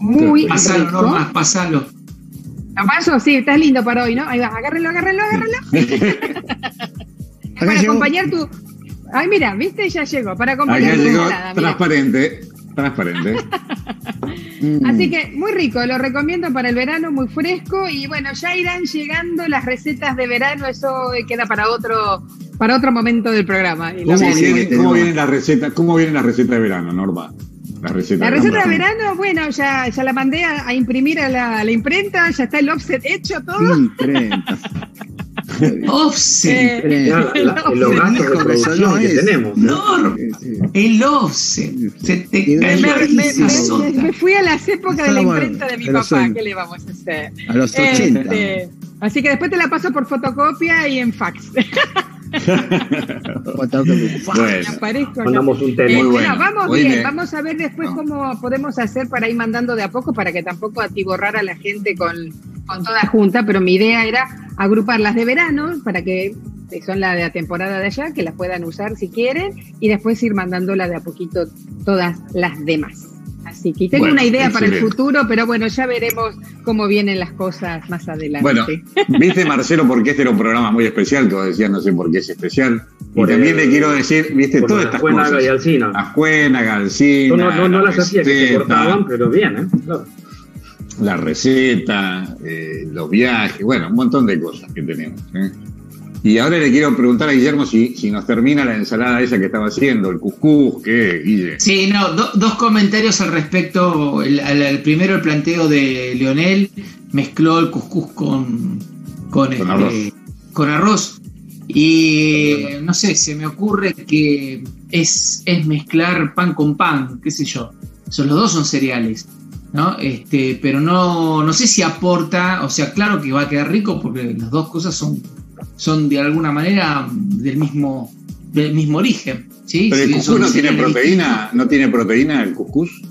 Muy Pasalo, rico. más, pasalo. ¿Lo paso? Sí, está lindo para hoy, ¿no? Ahí va, agárrelo, agárrelo, agárrelo. para acompañar tu... Ay, mira, viste, ya llegó. Para acompañar tu llegó transparente transparente. Así que muy rico, lo recomiendo para el verano, muy fresco y bueno, ya irán llegando las recetas de verano, eso queda para otro para otro momento del programa. ¿Cómo, viene, la receta? ¿Cómo viene la receta de verano, Norma? La receta, de, verano, bueno, ya, ya la mandé a, imprimir a la, imprenta, ya está el offset hecho todo. Imprenta. offset. Eh, los gastos de producción que tenemos. No, el offset. Se te me, me, fui a las épocas de la imprenta de mi papá. ¿Qué le vamos a hacer? A los 80. Este, así que después te la paso por fotocopia y en fax. bueno, mandamos un tema. Eh, bueno. vamos bien, vamos a ver después cómo podemos hacer para ir mandando de a poco para que tampoco atiborrar a la gente con, con toda junta, pero mi idea era agrupar las de verano para que son las de la temporada de allá, que las puedan usar si quieren, y después ir mandándola de a poquito todas las demás. Así que tengo una idea para el futuro, pero bueno, ya veremos cómo vienen las cosas más adelante. Bueno, viste Marcelo, porque este era un programa muy especial, que decías, no sé por qué es especial. y también le quiero decir, viste, todas estas cosas. Y Alcina. Ajuena, Galcina. No, no, no, las hacía que se cortaban, pero bien, ¿eh? La receta, eh, los viajes, bueno, un montón de cosas que tenemos. ¿eh? Y ahora le quiero preguntar a Guillermo si, si nos termina la ensalada esa que estaba haciendo, el cuscús, ¿qué, Guille? Sí, no, dos comentarios al respecto. El, primero, el planteo de Leonel, mezcló el cuscús con, con, este, arroz. Y no sé, se me ocurre que es, es mezclar pan con pan, qué sé yo. Son, los dos son cereales. ¿No? Este, pero no, no sé si aporta, o sea, claro que va a quedar rico porque las dos cosas son son de alguna manera del mismo, del mismo origen. ¿sí? Pero el cuscús no tiene proteína, ¿no tiene proteína el cuscús?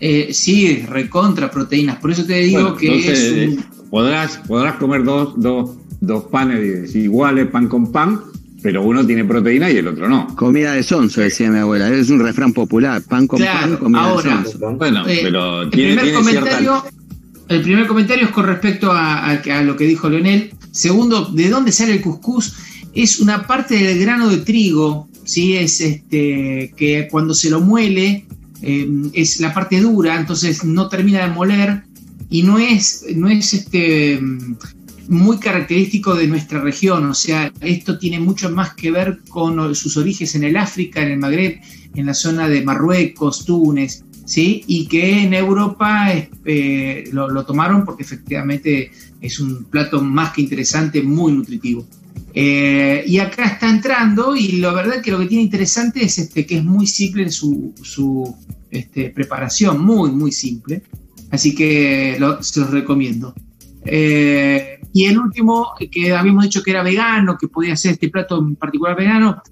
Eh, sí, recontra proteínas. Por eso te digo que es eh, podrás, podrás comer dos, dos, dos panes iguales, pan con pan, pero uno tiene proteína y el otro no. Comida de sonso, decía mi abuela. Es un refrán popular. Pan con pan, comida de sonso. Bueno, eh, pero tiene, primer comentario, El primer comentario es con respecto a, a, lo que dijo Leonel. Segundo, ¿de dónde sale el cuscús? Es una parte del grano de trigo, ¿sí? Es este, que cuando se lo muele eh, es la parte dura, entonces no termina de moler y no es, no es este, muy característico de nuestra región, o sea, esto tiene mucho más que ver con sus orígenes en el África, en el Magreb, en la zona de Marruecos, Túnez, ¿sí? Y que en Europa eh, lo, tomaron porque efectivamente es un plato más que interesante, muy nutritivo. Eh, y acá está entrando y la verdad que lo que tiene interesante es este, que es muy simple en su, este, preparación, muy, muy simple. Así que se los recomiendo. Eh, y el último, que habíamos dicho que era vegano, que podía ser este plato en particular vegano,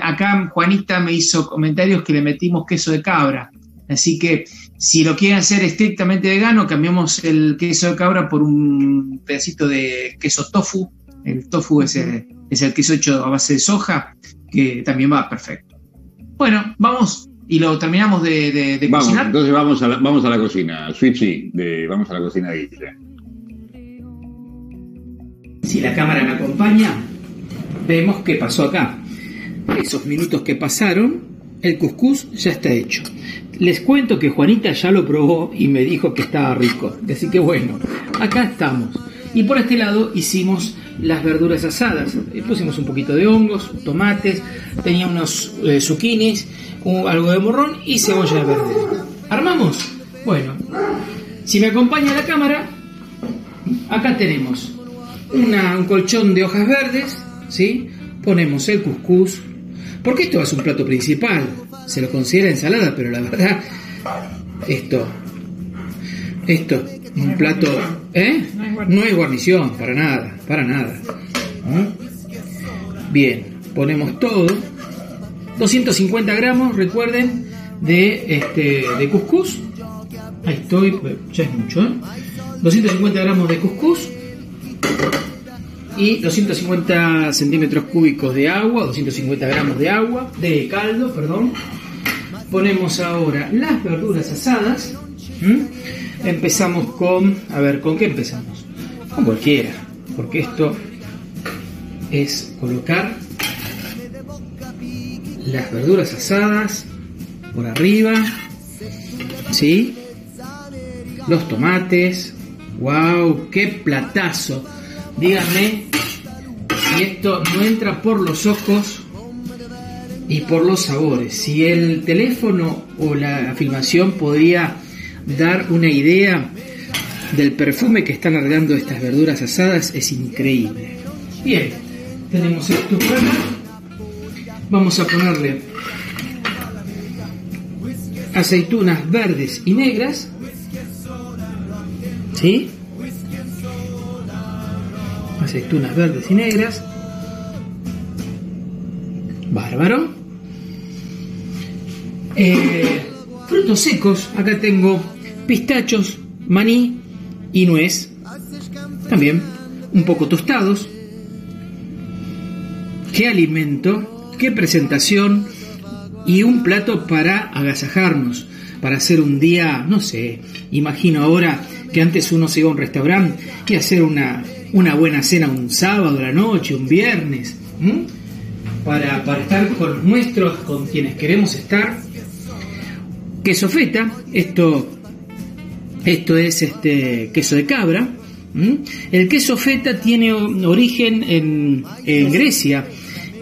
acá Juanita me hizo comentarios que le metimos queso de cabra. Así que si lo quieren hacer estrictamente vegano, cambiamos el queso de cabra por un pedacito de queso tofu. El tofu es el, queso hecho a base de soja, que también va perfecto. Bueno, vamos y lo terminamos de, vamos, cocinar. Entonces vamos a la, vamos a la cocina, Switchy, de, vamos a la cocina de si la cámara me acompaña, vemos qué pasó acá. Esos minutos que pasaron, el cuscús ya está hecho. Les cuento que Juanita ya lo probó y me dijo que estaba rico. Así que bueno, acá estamos. Y por este lado hicimos las verduras asadas. Eh, Pusimos un poquito de hongos, tomates, tenía unos eh, zucchinis, algo de morrón y cebolla verde. ¿Armamos? Bueno, si me acompaña la cámara, acá tenemos una- un colchón de hojas verdes, ¿sí? Ponemos el cuscús, porque esto es un plato principal, se lo considera ensalada, pero la verdad, esto, esto, un plato, ¿eh? No es guarnición, para nada, para nada. ¿Mm? Bien, ponemos todo, 250 gramos, recuerden, de, este, de cuscús, ahí estoy, pues, ya es mucho, ¿eh? 250 gramos de cuscús, y 250 centímetros cúbicos de agua, 250 gramos de agua, de caldo, perdón. Ponemos ahora las verduras asadas. Empezamos con, a ver, ¿con qué empezamos? Con cualquiera, porque esto es colocar las verduras asadas por arriba, ¿sí? Los tomates, wow, qué platazo. Díganme si esto no entra por los ojos y por los sabores. Si el teléfono o la filmación podría dar una idea del perfume que están largando estas verduras asadas, es increíble. Bien, tenemos esto. Vamos a ponerle aceitunas verdes y negras. ¿Sí? Aceitunas verdes y negras. Bárbaro. Eh, frutos secos, acá tengo pistachos, maní y nuez. También un poco tostados. Qué alimento, qué presentación y un plato para agasajarnos, para hacer un día, no sé, imagino ahora que antes uno se iba a un restaurante y hacer una, una buena cena un sábado a la noche, un viernes, ¿m? para, para estar con los nuestros, con quienes queremos estar. Queso feta, esto, esto es este queso de cabra. ¿m? El queso feta tiene origen en, en Grecia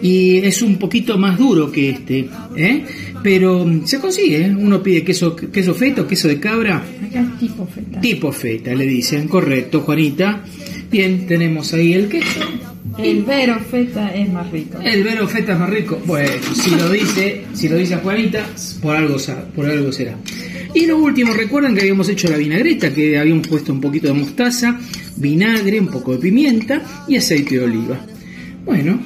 y es un poquito más duro que este, ¿eh? pero se consigue. ¿eh? Uno pide queso, queso feta o queso de cabra Acá es tipo feta. Tipo feta, le dicen, correcto, Juanita. Bien, tenemos ahí el queso. El vero feta es más rico. El vero feta es más rico. Bueno, si lo dice, si lo dice Juanita, por algo, por algo será. Y lo último, recuerdan que habíamos hecho la vinagreta, que habíamos puesto un poquito de mostaza, vinagre, un poco de pimienta y aceite de oliva. Bueno,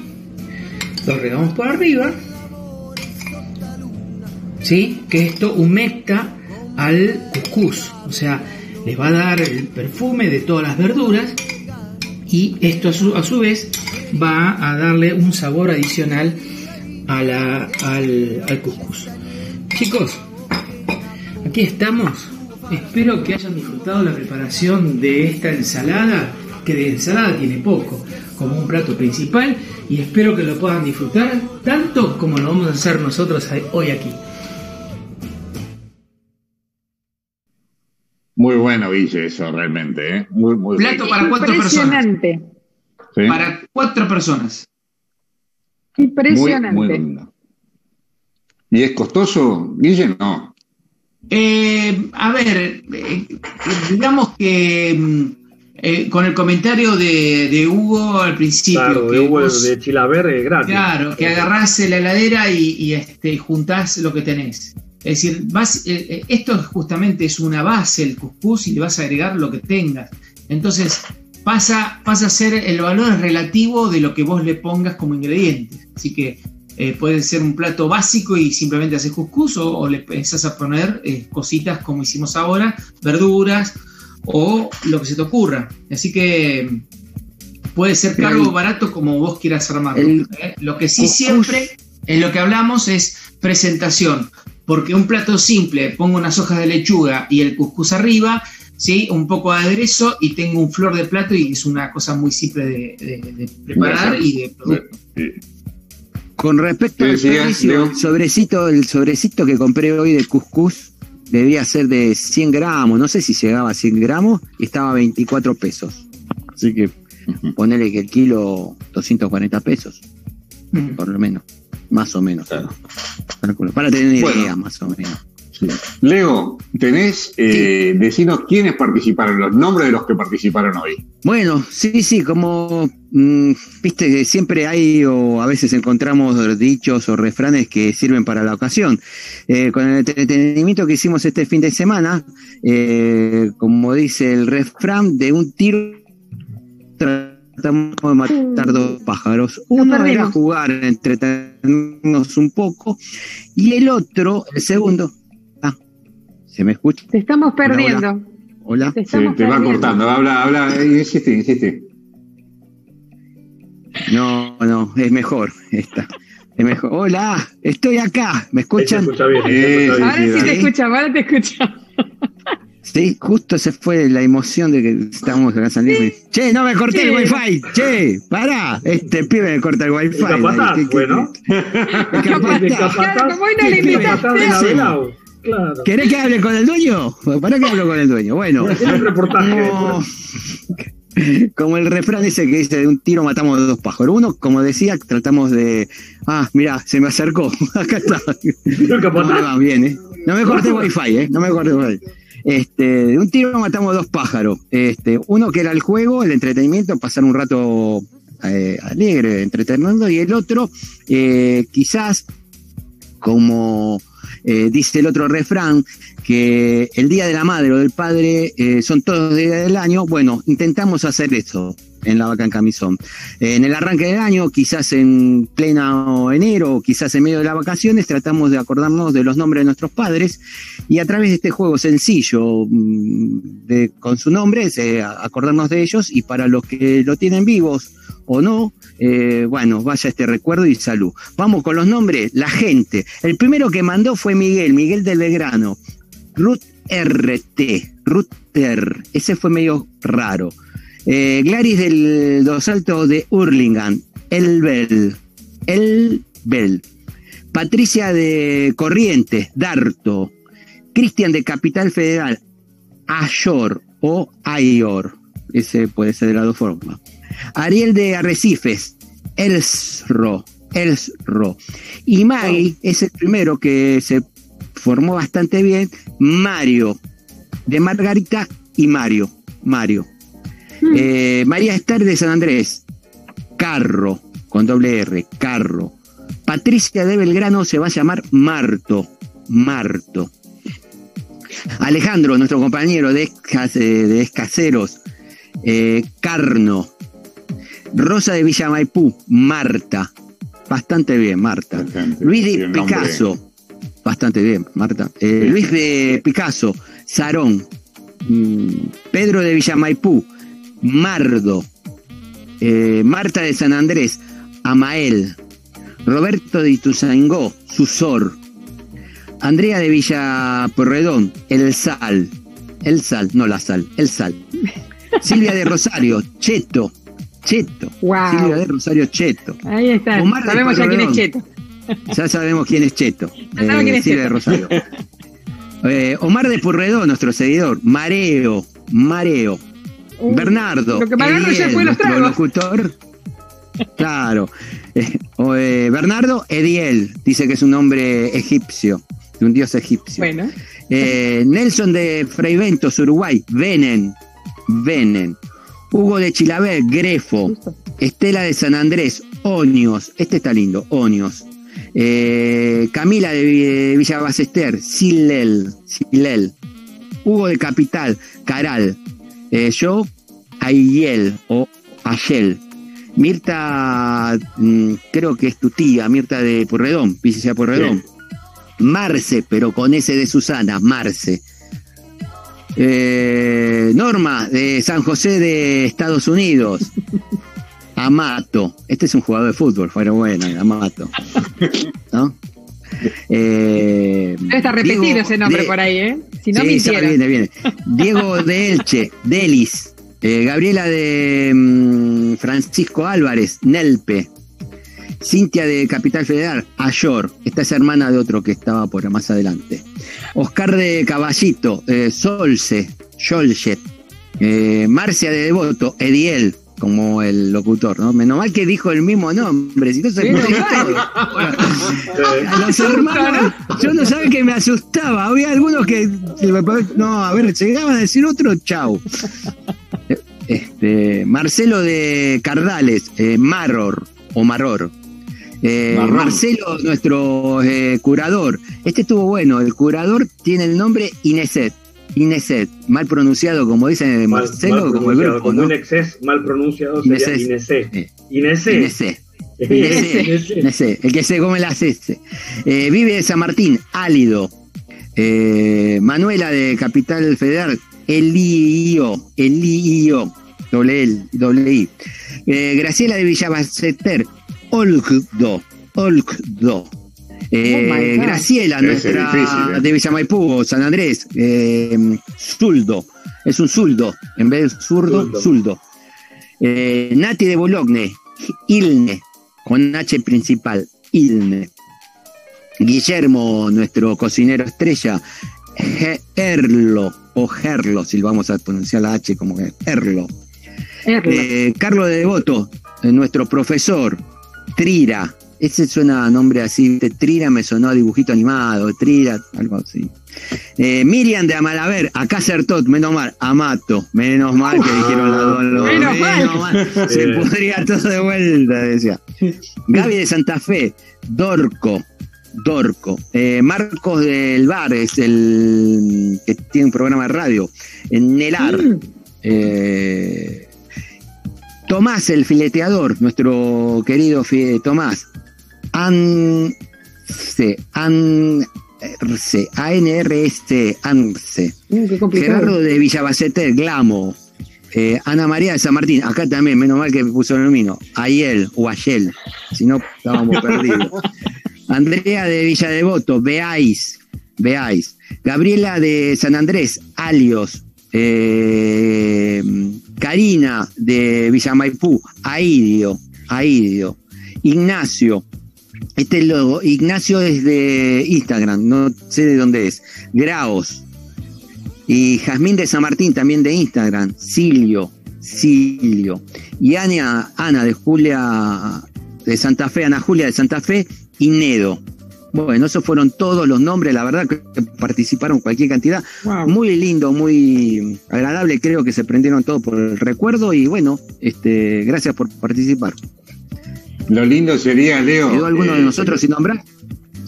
lo regamos por arriba. ¿Sí? Que esto humecta al cuscús. O sea, les va a dar el perfume de todas las verduras y esto a su, a su vez va a darle un sabor adicional al, al cuscús. Chicos, aquí estamos. Espero que hayan disfrutado la preparación de esta ensalada, que de ensalada tiene poco, como un plato principal, y espero que lo puedan disfrutar tanto como lo vamos a hacer nosotros hoy aquí. Muy bueno, Guille, eso realmente, ¿eh? Muy, muy Plato para cuatro personas. Impresionante. Sí. Para cuatro personas. Impresionante. muy lindo. ¿Y es costoso, Guille? No. Eh, a ver, eh, digamos que mm, eh, con el comentario de, de Hugo al principio, Claro, que de, Hugo vos- de Chilaver es gratis. claro, que agarrás la heladera y, y, este, juntás lo que tenés. Es decir, vas, eh, eh, esto justamente es una base, el cuscús, y le vas a agregar lo que tengas. Entonces, pasa, pasa a ser el valor relativo de lo que vos le pongas como ingredientes. Así que eh, puede ser un plato básico y simplemente haces cuscús o, o le pensás a poner eh, cositas como hicimos ahora, verduras o lo que se te ocurra. Así que puede ser caro o barato como vos quieras armarlo. el ¿eh? Lo que sí cuscús- siempre en lo que hablamos es presentación, porque un plato simple, pongo unas hojas de lechuga y el cuscús arriba, ¿sí? un poco de aderezo y tengo un flor de plato y es una cosa muy simple de, de- de preparar y de producto. Con respecto al precio, el sobrecito, el sobrecito que compré hoy de cuscús debía ser de 100 gramos, no sé si llegaba a 100 gramos, y estaba a 24 pesos. Así que ponele que el kilo 240 pesos, Mm. por lo menos, más o menos. Calculo, Para tener una idea, más o menos. Leo, tenés, eh, decinos quiénes participaron, los nombres de los que participaron hoy. Bueno, sí, sí, como mm, viste que siempre hay o a veces encontramos dichos o refranes que sirven para la ocasión. Eh, con el entretenimiento que hicimos este fin de semana, eh, como dice el refrán, de un tiro tratamos de matar dos pájaros. Uno era jugar, entretenernos un poco, y el otro, el segundo, ah, ¿se me escucha? Te estamos Hola, hola. perdiendo. Hola. Te va cortando, habla, habla, eh, insiste, insiste. No, no, es mejor esta. Es mejor. Hola, estoy acá. ¿Me escuchan? escucha bien, Eh, escucha bien. Ahora sí te Sí. escuchamos, ahora te escuchamos. Sí, justo se fue la emoción de que estábamos acá saliendo. Che, no me corté el Sí. wifi. Che, pará. Este pibe me corta el wifi. El capataz, ¿Qué- qué- bueno. Claro, no. Claro. ¿Querés que hable con el dueño? ¿Para qué hablo con el dueño? Bueno, como, como el refrán ese que dice de un tiro matamos dos pájaros. Uno, como decía, tratamos de. Ah, mira, se me acercó. Acá está. El ¿Cómo le capataz. va? Bien, ¿eh? No me corté el wifi, ¿eh? No me corté el wifi. Este, de un tiro matamos dos pájaros. Este, uno que era el juego, el entretenimiento, pasar un rato eh, alegre, entreteniendo, y el otro, eh, quizás, como eh, dice el otro refrán, que el día de la madre o del padre eh, son todos los días del año, bueno, intentamos hacer eso en la vaca en camisón. En el arranque del año, quizás en pleno enero, quizás en medio de las vacaciones, tratamos de acordarnos de los nombres de nuestros padres y a través de este juego sencillo mm, de, con su nombre, eh, acordarnos de ellos y para los que lo tienen vivos o no, eh, bueno, vaya este recuerdo y salud. Vamos con los nombres, la gente. El primero que mandó fue Miguel, Miguel del Belgrano. Ruth RT, Ruth R. Ese fue medio raro. Eh, Glaris del Dos Altos de Hurlingham, El Bell, El Bell. Patricia de Corrientes, Darto. Cristian de Capital Federal, Ayor o Ayor. Ese puede ser de las dos formas. Ariel de Arrecifes, Elsro, Elsro. Y Maggie es el primero que se formó bastante bien, Mario, de Margarita y Mario, Mario. Eh, María Esther de San Andrés, Carro, con doble R, Carro. Patricia de Belgrano se va a llamar Marto, Marto. Alejandro, nuestro compañero de, eh, de Escaseros, eh, Carno. Rosa de Villa Maipú, Marta. Bastante bien, Marta. Bastante. Luis de nombre. Picasso. Bastante bien, Marta. Eh. Luis de Picasso, Sarón. Mm, Pedro de Villamaipú, Mardo. Eh, Marta de San Andrés, Amael. Roberto de Ituzaingó, Susor. Andrea de Villa Porredón, El Sal. El Sal, no la sal, El Sal. Silvia de Rosario, Cheto. Cheto. Wow. Silvia de Rosario, Cheto. Ahí está. Omar de Sabemos ya quién es Porredón. Cheto. Ya sabemos quién es Cheto. Ya sabemos quién es Silvia de Cheto. Rosario. Eh, Omar de Purredón, nuestro seguidor. Mareo. Mareo. Uh, Bernardo. Lo que ya Ediel, fue los tragos. locutor. Claro. Eh, o, eh, Bernardo Ediel. Dice que es un nombre egipcio. De un dios egipcio. Bueno. Eh, Nelson de Freiventos, Uruguay, Venen, Venen. Hugo de Chilabel, Grefo. Estela de San Andrés, Onios. Este está lindo, Onios. Camila de Vi- Villa Ballester, Silel, Silel. Hugo de Capital, Caral. Eh, yo, Ayel o Ayel. Mirta, mm, creo que es tu tía, Mirta de Porredón, Villa Porredón. Marce, pero con ese de Susana, Marce. Eh, Norma, de San José de Estados Unidos. Amato. Este es un jugador de fútbol, pero bueno, Amato. ¿No? Eh, Debe estar repetido Diego ese nombre de- por ahí, ¿eh? Si no sí, viene, viene. Diego de Elche, Delis. Eh, Gabriela de mm, Francisco Álvarez, Nelpe. Cintia de Capital Federal, Ayor. Esta es hermana de otro que estaba por más adelante. Oscar de Caballito, eh, Solce, Yolchet. Eh, Marcia de Devoto, Ediel, como el locutor, ¿no? Menos mal que dijo el mismo nombre, si no se todo. A los hermanos, yo no sabía que me asustaba. Había algunos que, no, a ver, llegaban a decir otro chau. Este, Marcelo de Cardales, eh, Maror o Maror. Eh. Marcelo, nuestro eh, curador. Este estuvo bueno. El curador tiene el nombre Ineset. Ineset, mal pronunciado, como dice Mal- Marcelo, mal como el grupo, como ¿no? un exces mal pronunciado sería. Ineset. Inesé. Inesé, el que se come las S. Eh, vive de San Martín, Álido. Eh, Manuela de Capital Federal, Elío, Elío, doble L, doble I. Eh, Graciela de Villabaceter, Olgdo, Olgdo. Eh, Oh my God. Graciela, nuestra difícil, ¿eh? de Villamaipú, San Andrés, eh, Zuldo, es un Zuldo, en vez de zurdo, Zuldo. Zuldo. Eh, Nati de Bologne, Ilne, con H principal, Ilne. Guillermo, nuestro cocinero estrella, Gerlo, o Gerlo, si vamos a pronunciar la H como que Gerlo. Erlo. Eh, Carlos de Devoto, eh, nuestro profesor, Trira. Ese suena a nombre así, de Trira me sonó a dibujito animado, Trira, algo así. Eh, Miriam de Amalaver, acá acertó, menos mal, Amato, menos mal que dijeron las dos. los- Menos mal. Se podría todo de vuelta, decía. Gaby de Santa Fe, Dorco, Dorco. Eh, Marcos del Bar, es el que tiene un programa de radio. En Nelar. Mm. Eh, Tomás, el fileteador, nuestro querido fi- Tomás. Anse, Anse, A-N-R-S, Anse. Mm, qué complicado. Gerardo de Villavacete, Glamo. Eh, Ana María de San Martín, acá también, menos mal que puso el mío. Ayel o Ayel, si no estábamos perdidos. Andrea de Villa Devoto, Veáis, Veáis. Gabriela de San Andrés, Alios. Eh, Karina de Villa Maipú, Aidio, Aidio. Ignacio, este logo, Ignacio es de Instagram, no sé de dónde es. Graos. Y Jazmín de San Martín, también de Instagram. Silio, Silio. Y Ana, Ana de Julia de Santa Fe, Ana Julia de Santa Fe y Nedo. Bueno, esos fueron todos los nombres, la verdad que participaron cualquier cantidad. Wow. Muy lindo, muy agradable, creo que se prendieron todos por el recuerdo y bueno, este, gracias por participar. Lo lindo sería, Leo. ¿Quedó alguno de eh, nosotros sin nombrar?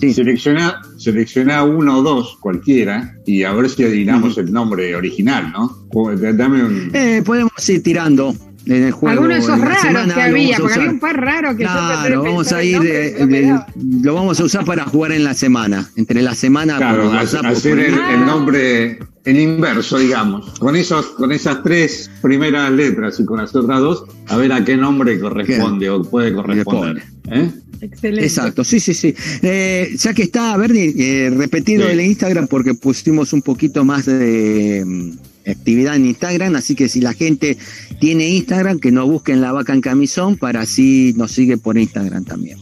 Sí. Selecciona, selecciona uno o dos, cualquiera, y a ver si adivinamos el nombre original, ¿no? O- Dame un. Eh, podemos ir tirando en el juego. Algunos de esos raros semana que había, vamos porque había un par raros que yo Claro, vamos pensar a ir, nombre, eh, eh, lo vamos a usar para jugar en la semana, entre la semana Claro, WhatsApp hacer el, el nombre en inverso, digamos. Con esos, con esas tres primeras letras y con las otras dos, a ver a qué nombre corresponde o puede corresponder. ¿eh? Excelente. Exacto, sí, sí, sí. Eh, ya que está, Bernie, eh, repetirlo Sí. en Instagram porque pusimos un poquito más de mm, actividad en Instagram, así que si la gente tiene Instagram, que nos busquen la vaca en camisón para así nos sigue por Instagram también.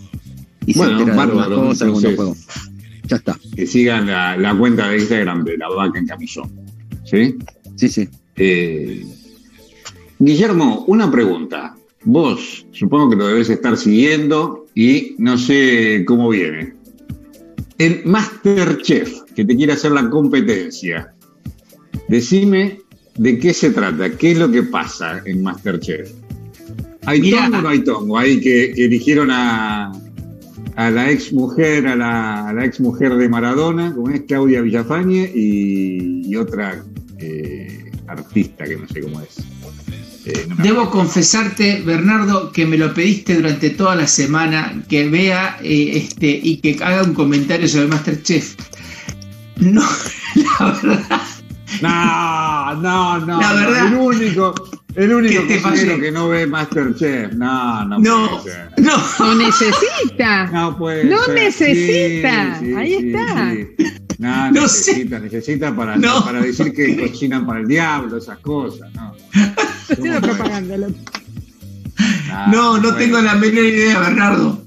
Y se Bueno, algunas bárbaro, cosas, entonces. Ya está. Que sigan la, la cuenta de Instagram de la vaca en camisón. ¿Sí? Sí, sí. Eh, Guillermo, una pregunta. Vos, supongo que lo debes estar siguiendo y no sé cómo viene. El Masterchef, que te quiere hacer la competencia, decime de qué se trata, qué es lo que pasa en Masterchef. ¿Hay Mirá. tongo o no hay tongo? Hay que, que eligieron a, a la ex mujer, a la, a la ex mujer de Maradona, como es Claudia Villafañe, y, y otra eh, artista que no sé cómo es. Eh, no Debo confesarte, Bernardo, que me lo pediste durante toda la semana, que vea eh, este y que haga un comentario sobre Masterchef. No, la verdad, No, no, no. La verdad. El único, El único que te que no ve Masterchef. No, no, No, puede ser. no. No necesita. No puede No ser. necesita. Sí, sí, Ahí sí, está. sí. No, No necesita, necesita para, No. para decir que cocinan para el diablo, esas cosas. No, propaganda. No, no tengo la menor idea, Bernardo.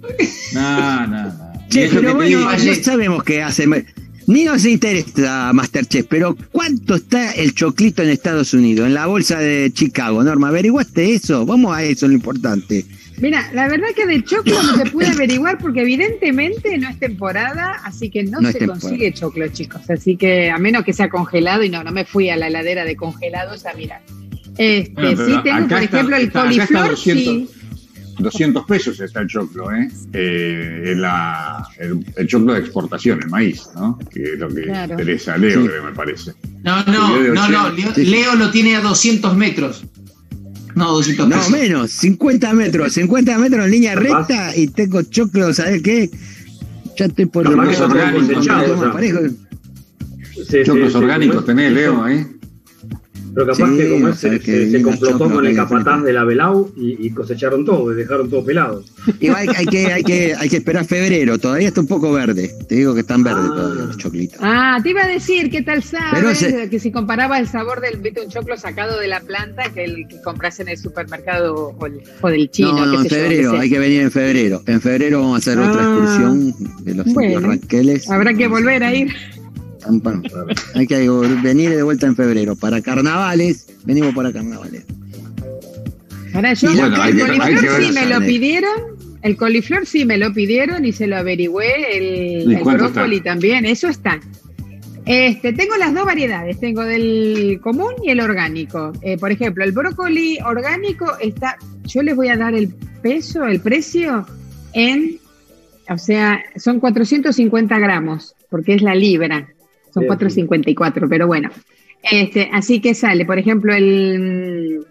No, no, no. Che, que pero bueno, ya sabemos qué hace. Ni nos interesa Masterchef, pero ¿cuánto está el choclito en Estados Unidos? En la bolsa de Chicago, Norma, ¿averiguaste eso? Vamos a eso, lo importante. Mira, la verdad que de choclo no se puede averiguar porque evidentemente no es temporada, así que no, se consigue choclo, chicos. Así que a menos que sea congelado y no, no me fui a la heladera de congelados a mirar. Este, Bueno, sí tengo, por está- ejemplo, el está- coliflor, 200. sí. 200 pesos está el choclo, ¿eh? Eh, en la- el, el choclo de exportación, el maíz, ¿no? Que es lo que Claro. interesa a Leo, Sí. creo, me parece. No, no, no, no. 80. Leo, Sí. Leo lo tiene a 200 metros. No, 200 No, pesos. menos, 50 metros, 50 metros en línea recta y tengo choclo, ¿sabes qué? Ya estoy por son orgánicos, ¿no? Sí, Choclos orgánicos tenés, Leo, ¿eh? Pero capaz Sí, que como o es, sea se, que se, se viene complotó con el capataz de la Belau y, y cosecharon todo, y dejaron todo pelado. Igual hay, hay que, hay, que, hay que esperar febrero, todavía está un poco verde. Te digo que están verdes Ah. todavía los choclitos. Ah, te iba a decir, ¿qué tal sabes? se- Que si comparaba el sabor del viste, un choclo sacado de la planta que el que compras en el supermercado o, el- o del chino. no, no, en febrero, hay que venir en febrero. En febrero vamos a hacer otra Ah. excursión de los Bueno. ranqueles. Habrá que volver a ir. Hay que venir de vuelta en febrero. Para carnavales, venimos para carnavales. Ahora yo, bueno, el que- coliflor sí me lo pidieron. El coliflor sí me lo pidieron y se lo averigüé. El, ¿Y el cuánto brócoli está? también, eso está. Este, tengo las dos variedades, tengo del común y el orgánico. Eh, por ejemplo, el brócoli orgánico está, yo les voy a dar el peso, el precio en, o sea, son 450 gramos, porque es la libra, son Bien. 454, pero bueno. Este, así que sale, por ejemplo, el,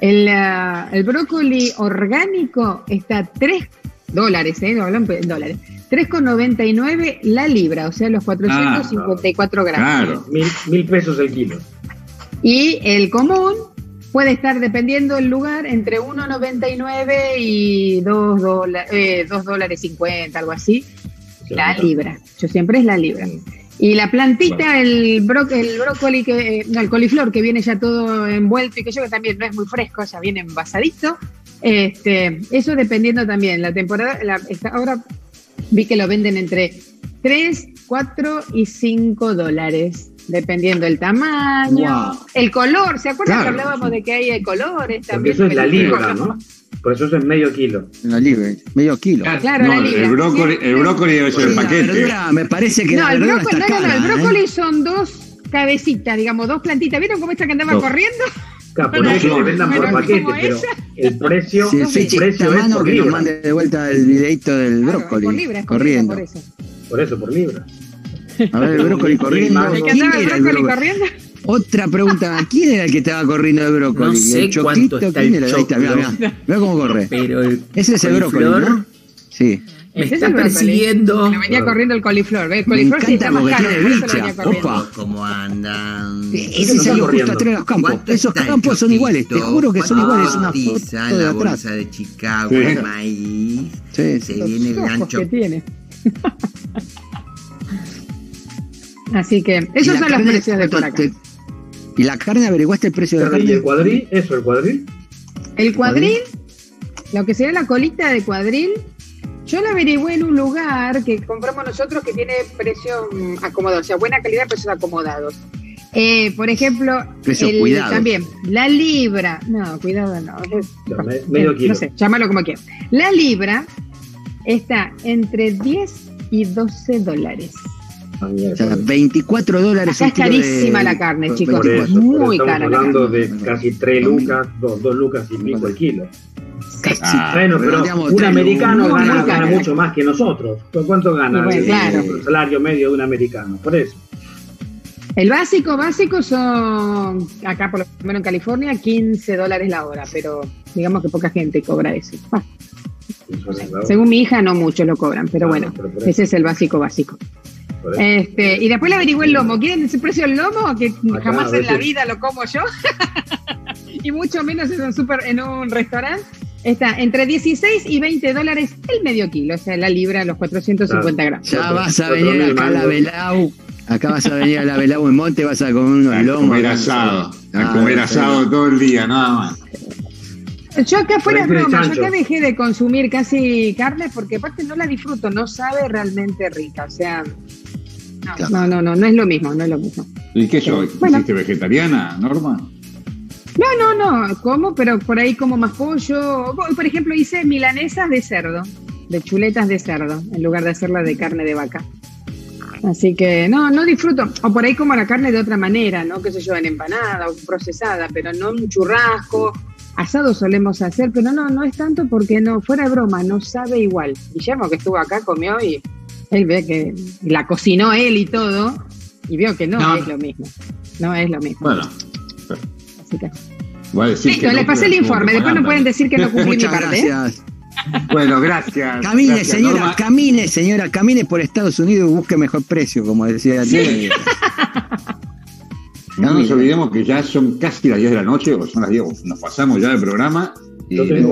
el, ah, el brócoli orgánico está a 3 dólares, ¿eh? No hablan en dólares. 3,99 la libra, o sea, los 454 gramos. Claro. Mil, mil pesos el kilo. Y el común puede estar, dependiendo del lugar, entre 1,99 y 2 dólares, eh, 2 dólares 50, algo así, la libra. Yo siempre es la libra. Y la plantita, el, bro- el brócoli, que, eh, no, el coliflor, que viene ya todo envuelto y que yo que también no es muy fresco, ya viene envasadito. Este, eso dependiendo también. La temporada, la, esta- ahora vi que lo venden entre 3, 4 y 5 dólares, dependiendo el tamaño, Wow. el color. ¿Se acuerdan Claro, que hablábamos sí. de que hay colores Porque también? eso es la libra, ¿no? Por eso es medio kilo. La libre, medio kilo. Claro. Claro, No, la libra. el brócoli, el brócoli debe ser el Sí, la paquete. verdura, me parece que No, la el verdura brócoli, está no, no, no, cara. el ¿eh? brócoli son dos cabecitas, digamos, dos plantitas. ¿Vieron cómo esta que andaba Dos. corriendo? Claro, por eso que vendan por paquete, pero esa. el precio, Si el el precio es por que nos libra. mande de vuelta el videito del Claro, brócoli por libra, corriendo. por eso. Por eso, por libra. A ver, el brócoli corriendo. El que ¿Quién andaba el brócoli? corriendo. Otra pregunta, ¿quién era el que estaba corriendo el brócoli? No sé ¿El choclito? cuánto está ¿Quién el era? Ahí está, mirá, mirá. Mirá cómo corre. Pero el Ese es el brócoli, ¿no? Sí. Me es está persiguiendo. Le venía corriendo el coliflor. ¿ves? El Me coliflor sí encanta está más porque caro, tiene bicha. Opa. ¿Cómo andan? Ese salió justo atrás de los campos. ¿Cuánto Esos campos son iguales, te juro que son ¿Cuánto iguales. Una cotiza foto de la atrás. bolsa de Chicago, Sí. el maíz. Sí, Se Los viene el gancho. que tiene. Así que esos son los precios de por acá. ¿Y la carne averiguaste el precio de la ¿Y carne? el cuadril? ¿Eso, el cuadril? El cuadril, lo que sería la colita de cuadril, yo la averigüé en un lugar que compramos nosotros que tiene precio mm, acomodado, o sea, buena calidad, precios acomodados. Eh, por ejemplo, el- también la libra, no, cuidado no, es- medio kilo. no sé, llámalo como quieras. La libra está entre 10 y 12 dólares. Ah, mierda. O sea, 24 dólares Acá es de- carísima la carne, chicos. Eso, muy eso cara estamos la hablando carne. de casi 3 lucas, 2 lucas y pico el kilo. Casi. Ah, Bueno, pero un americano gana, mucho más que nosotros. ¿Cu- ¿Cuánto gana el, claro. el salario medio de un americano? Por eso. El básico, básico son, acá por lo menos en California, 15 dólares la hora, pero digamos que poca gente cobra eso. Ah, según mi hija, no muchos lo cobran, pero Ah, bueno, pero ese es el básico, básico. Este, y después le averigué el lomo. ¿Quieren ese precio del lomo? Que jamás a en la vida lo como yo. y mucho menos en un super, en un restaurante, está entre 16 y 20 dólares el medio kilo, o sea, la libra, los 450 gramos. Ya vas a venir acá a la Belau. Acá vas a venir a la Belau en Monte, vas a comer unos A lomos. comer asado. A Ah, comer asado todo el día, nada más. Yo acá fuera broma, yo acá dejé de consumir casi carne porque aparte no la disfruto, no sabe realmente rica, o sea, no, no, no, no, no es lo mismo, no es lo mismo. ¿Y qué soy? Bueno. ¿Hiciste vegetariana, Norma? No, no, no, como, pero por ahí como más pollo. Por ejemplo, hice milanesas de cerdo, de chuletas de cerdo, en lugar de hacerla de carne de vaca. Así que no, no disfruto. O por ahí como la carne de otra manera, ¿no? Qué sé yo, en empanada o procesada, pero no en un churrasco. Asado solemos hacer, pero no, no es tanto porque no, fuera de broma, no sabe igual. Guillermo que estuvo acá comió y él ve que la cocinó él y todo, y vio que no, No. es lo mismo. No es lo mismo. Bueno, Así que- voy a decir Listo, que les no, pasé el informe, después no pueden decir que no cumplí mi parte. ¿eh? gracias. Bueno, gracias. Camine, gracias, señora, Norma. camine, señora, camine por Estados Unidos y busque mejor precio, como decía Diego. No nos olvidemos que ya son casi las 10 de la noche, o son las 10, nos pasamos ya del programa. Y el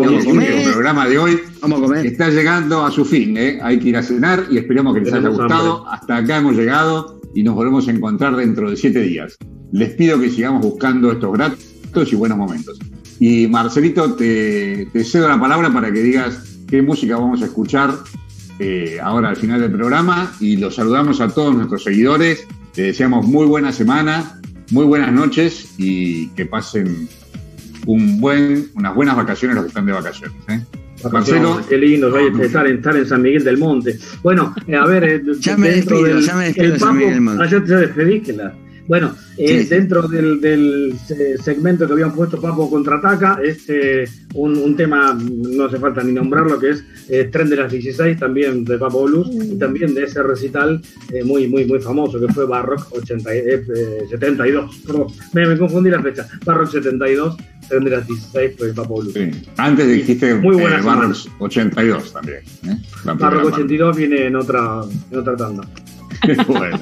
programa de hoy Vamos a comer. está llegando a su fin. ¿eh? Hay que ir a cenar y esperemos que les haya gustado. Hasta acá hemos llegado y nos volvemos a encontrar dentro de 7 días. Les pido que sigamos buscando estos gratos y buenos momentos. Y Marcelito, te, te cedo la palabra para que digas qué música vamos a escuchar eh, ahora al final del programa y los saludamos a todos nuestros seguidores. Les deseamos muy buena semana, muy buenas noches y que pasen un buen, unas buenas vacaciones los que están de vacaciones. ¿eh? Marcelo. Qué lindo ¿eh? estar en, estar en San Miguel del Monte. Bueno, eh, a ver, eh, Ya me dentro despido, del- ya me despido el Miguel del Monte. Ah, ya te despedí, que la- Bueno, eh, Sí, sí. dentro del, del se- segmento que habían puesto Papo contraataca, este, un, un tema, no hace falta ni nombrarlo, que es eh, Tren de las 16, también de Papo Blues, y también de ese recital eh, muy, muy, muy famoso, que fue Barrock 80, y- eh, eh, 72. Perdón, me, me confundí la fecha. Barrock 72, Tren de las 16, fue Papo Blues. Sí. Antes dijiste Muy buena eh. Barros 82 también. ¿eh? Barrock parte. 82 viene en otra, en otra tanda. bueno.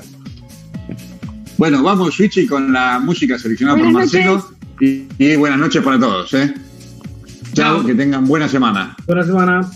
Bueno, vamos, Switchy, con la música seleccionada Buenas por Marcelo. Y, y buenas noches para todos. ¿eh? Chao, que tengan buena semana. Buena semana.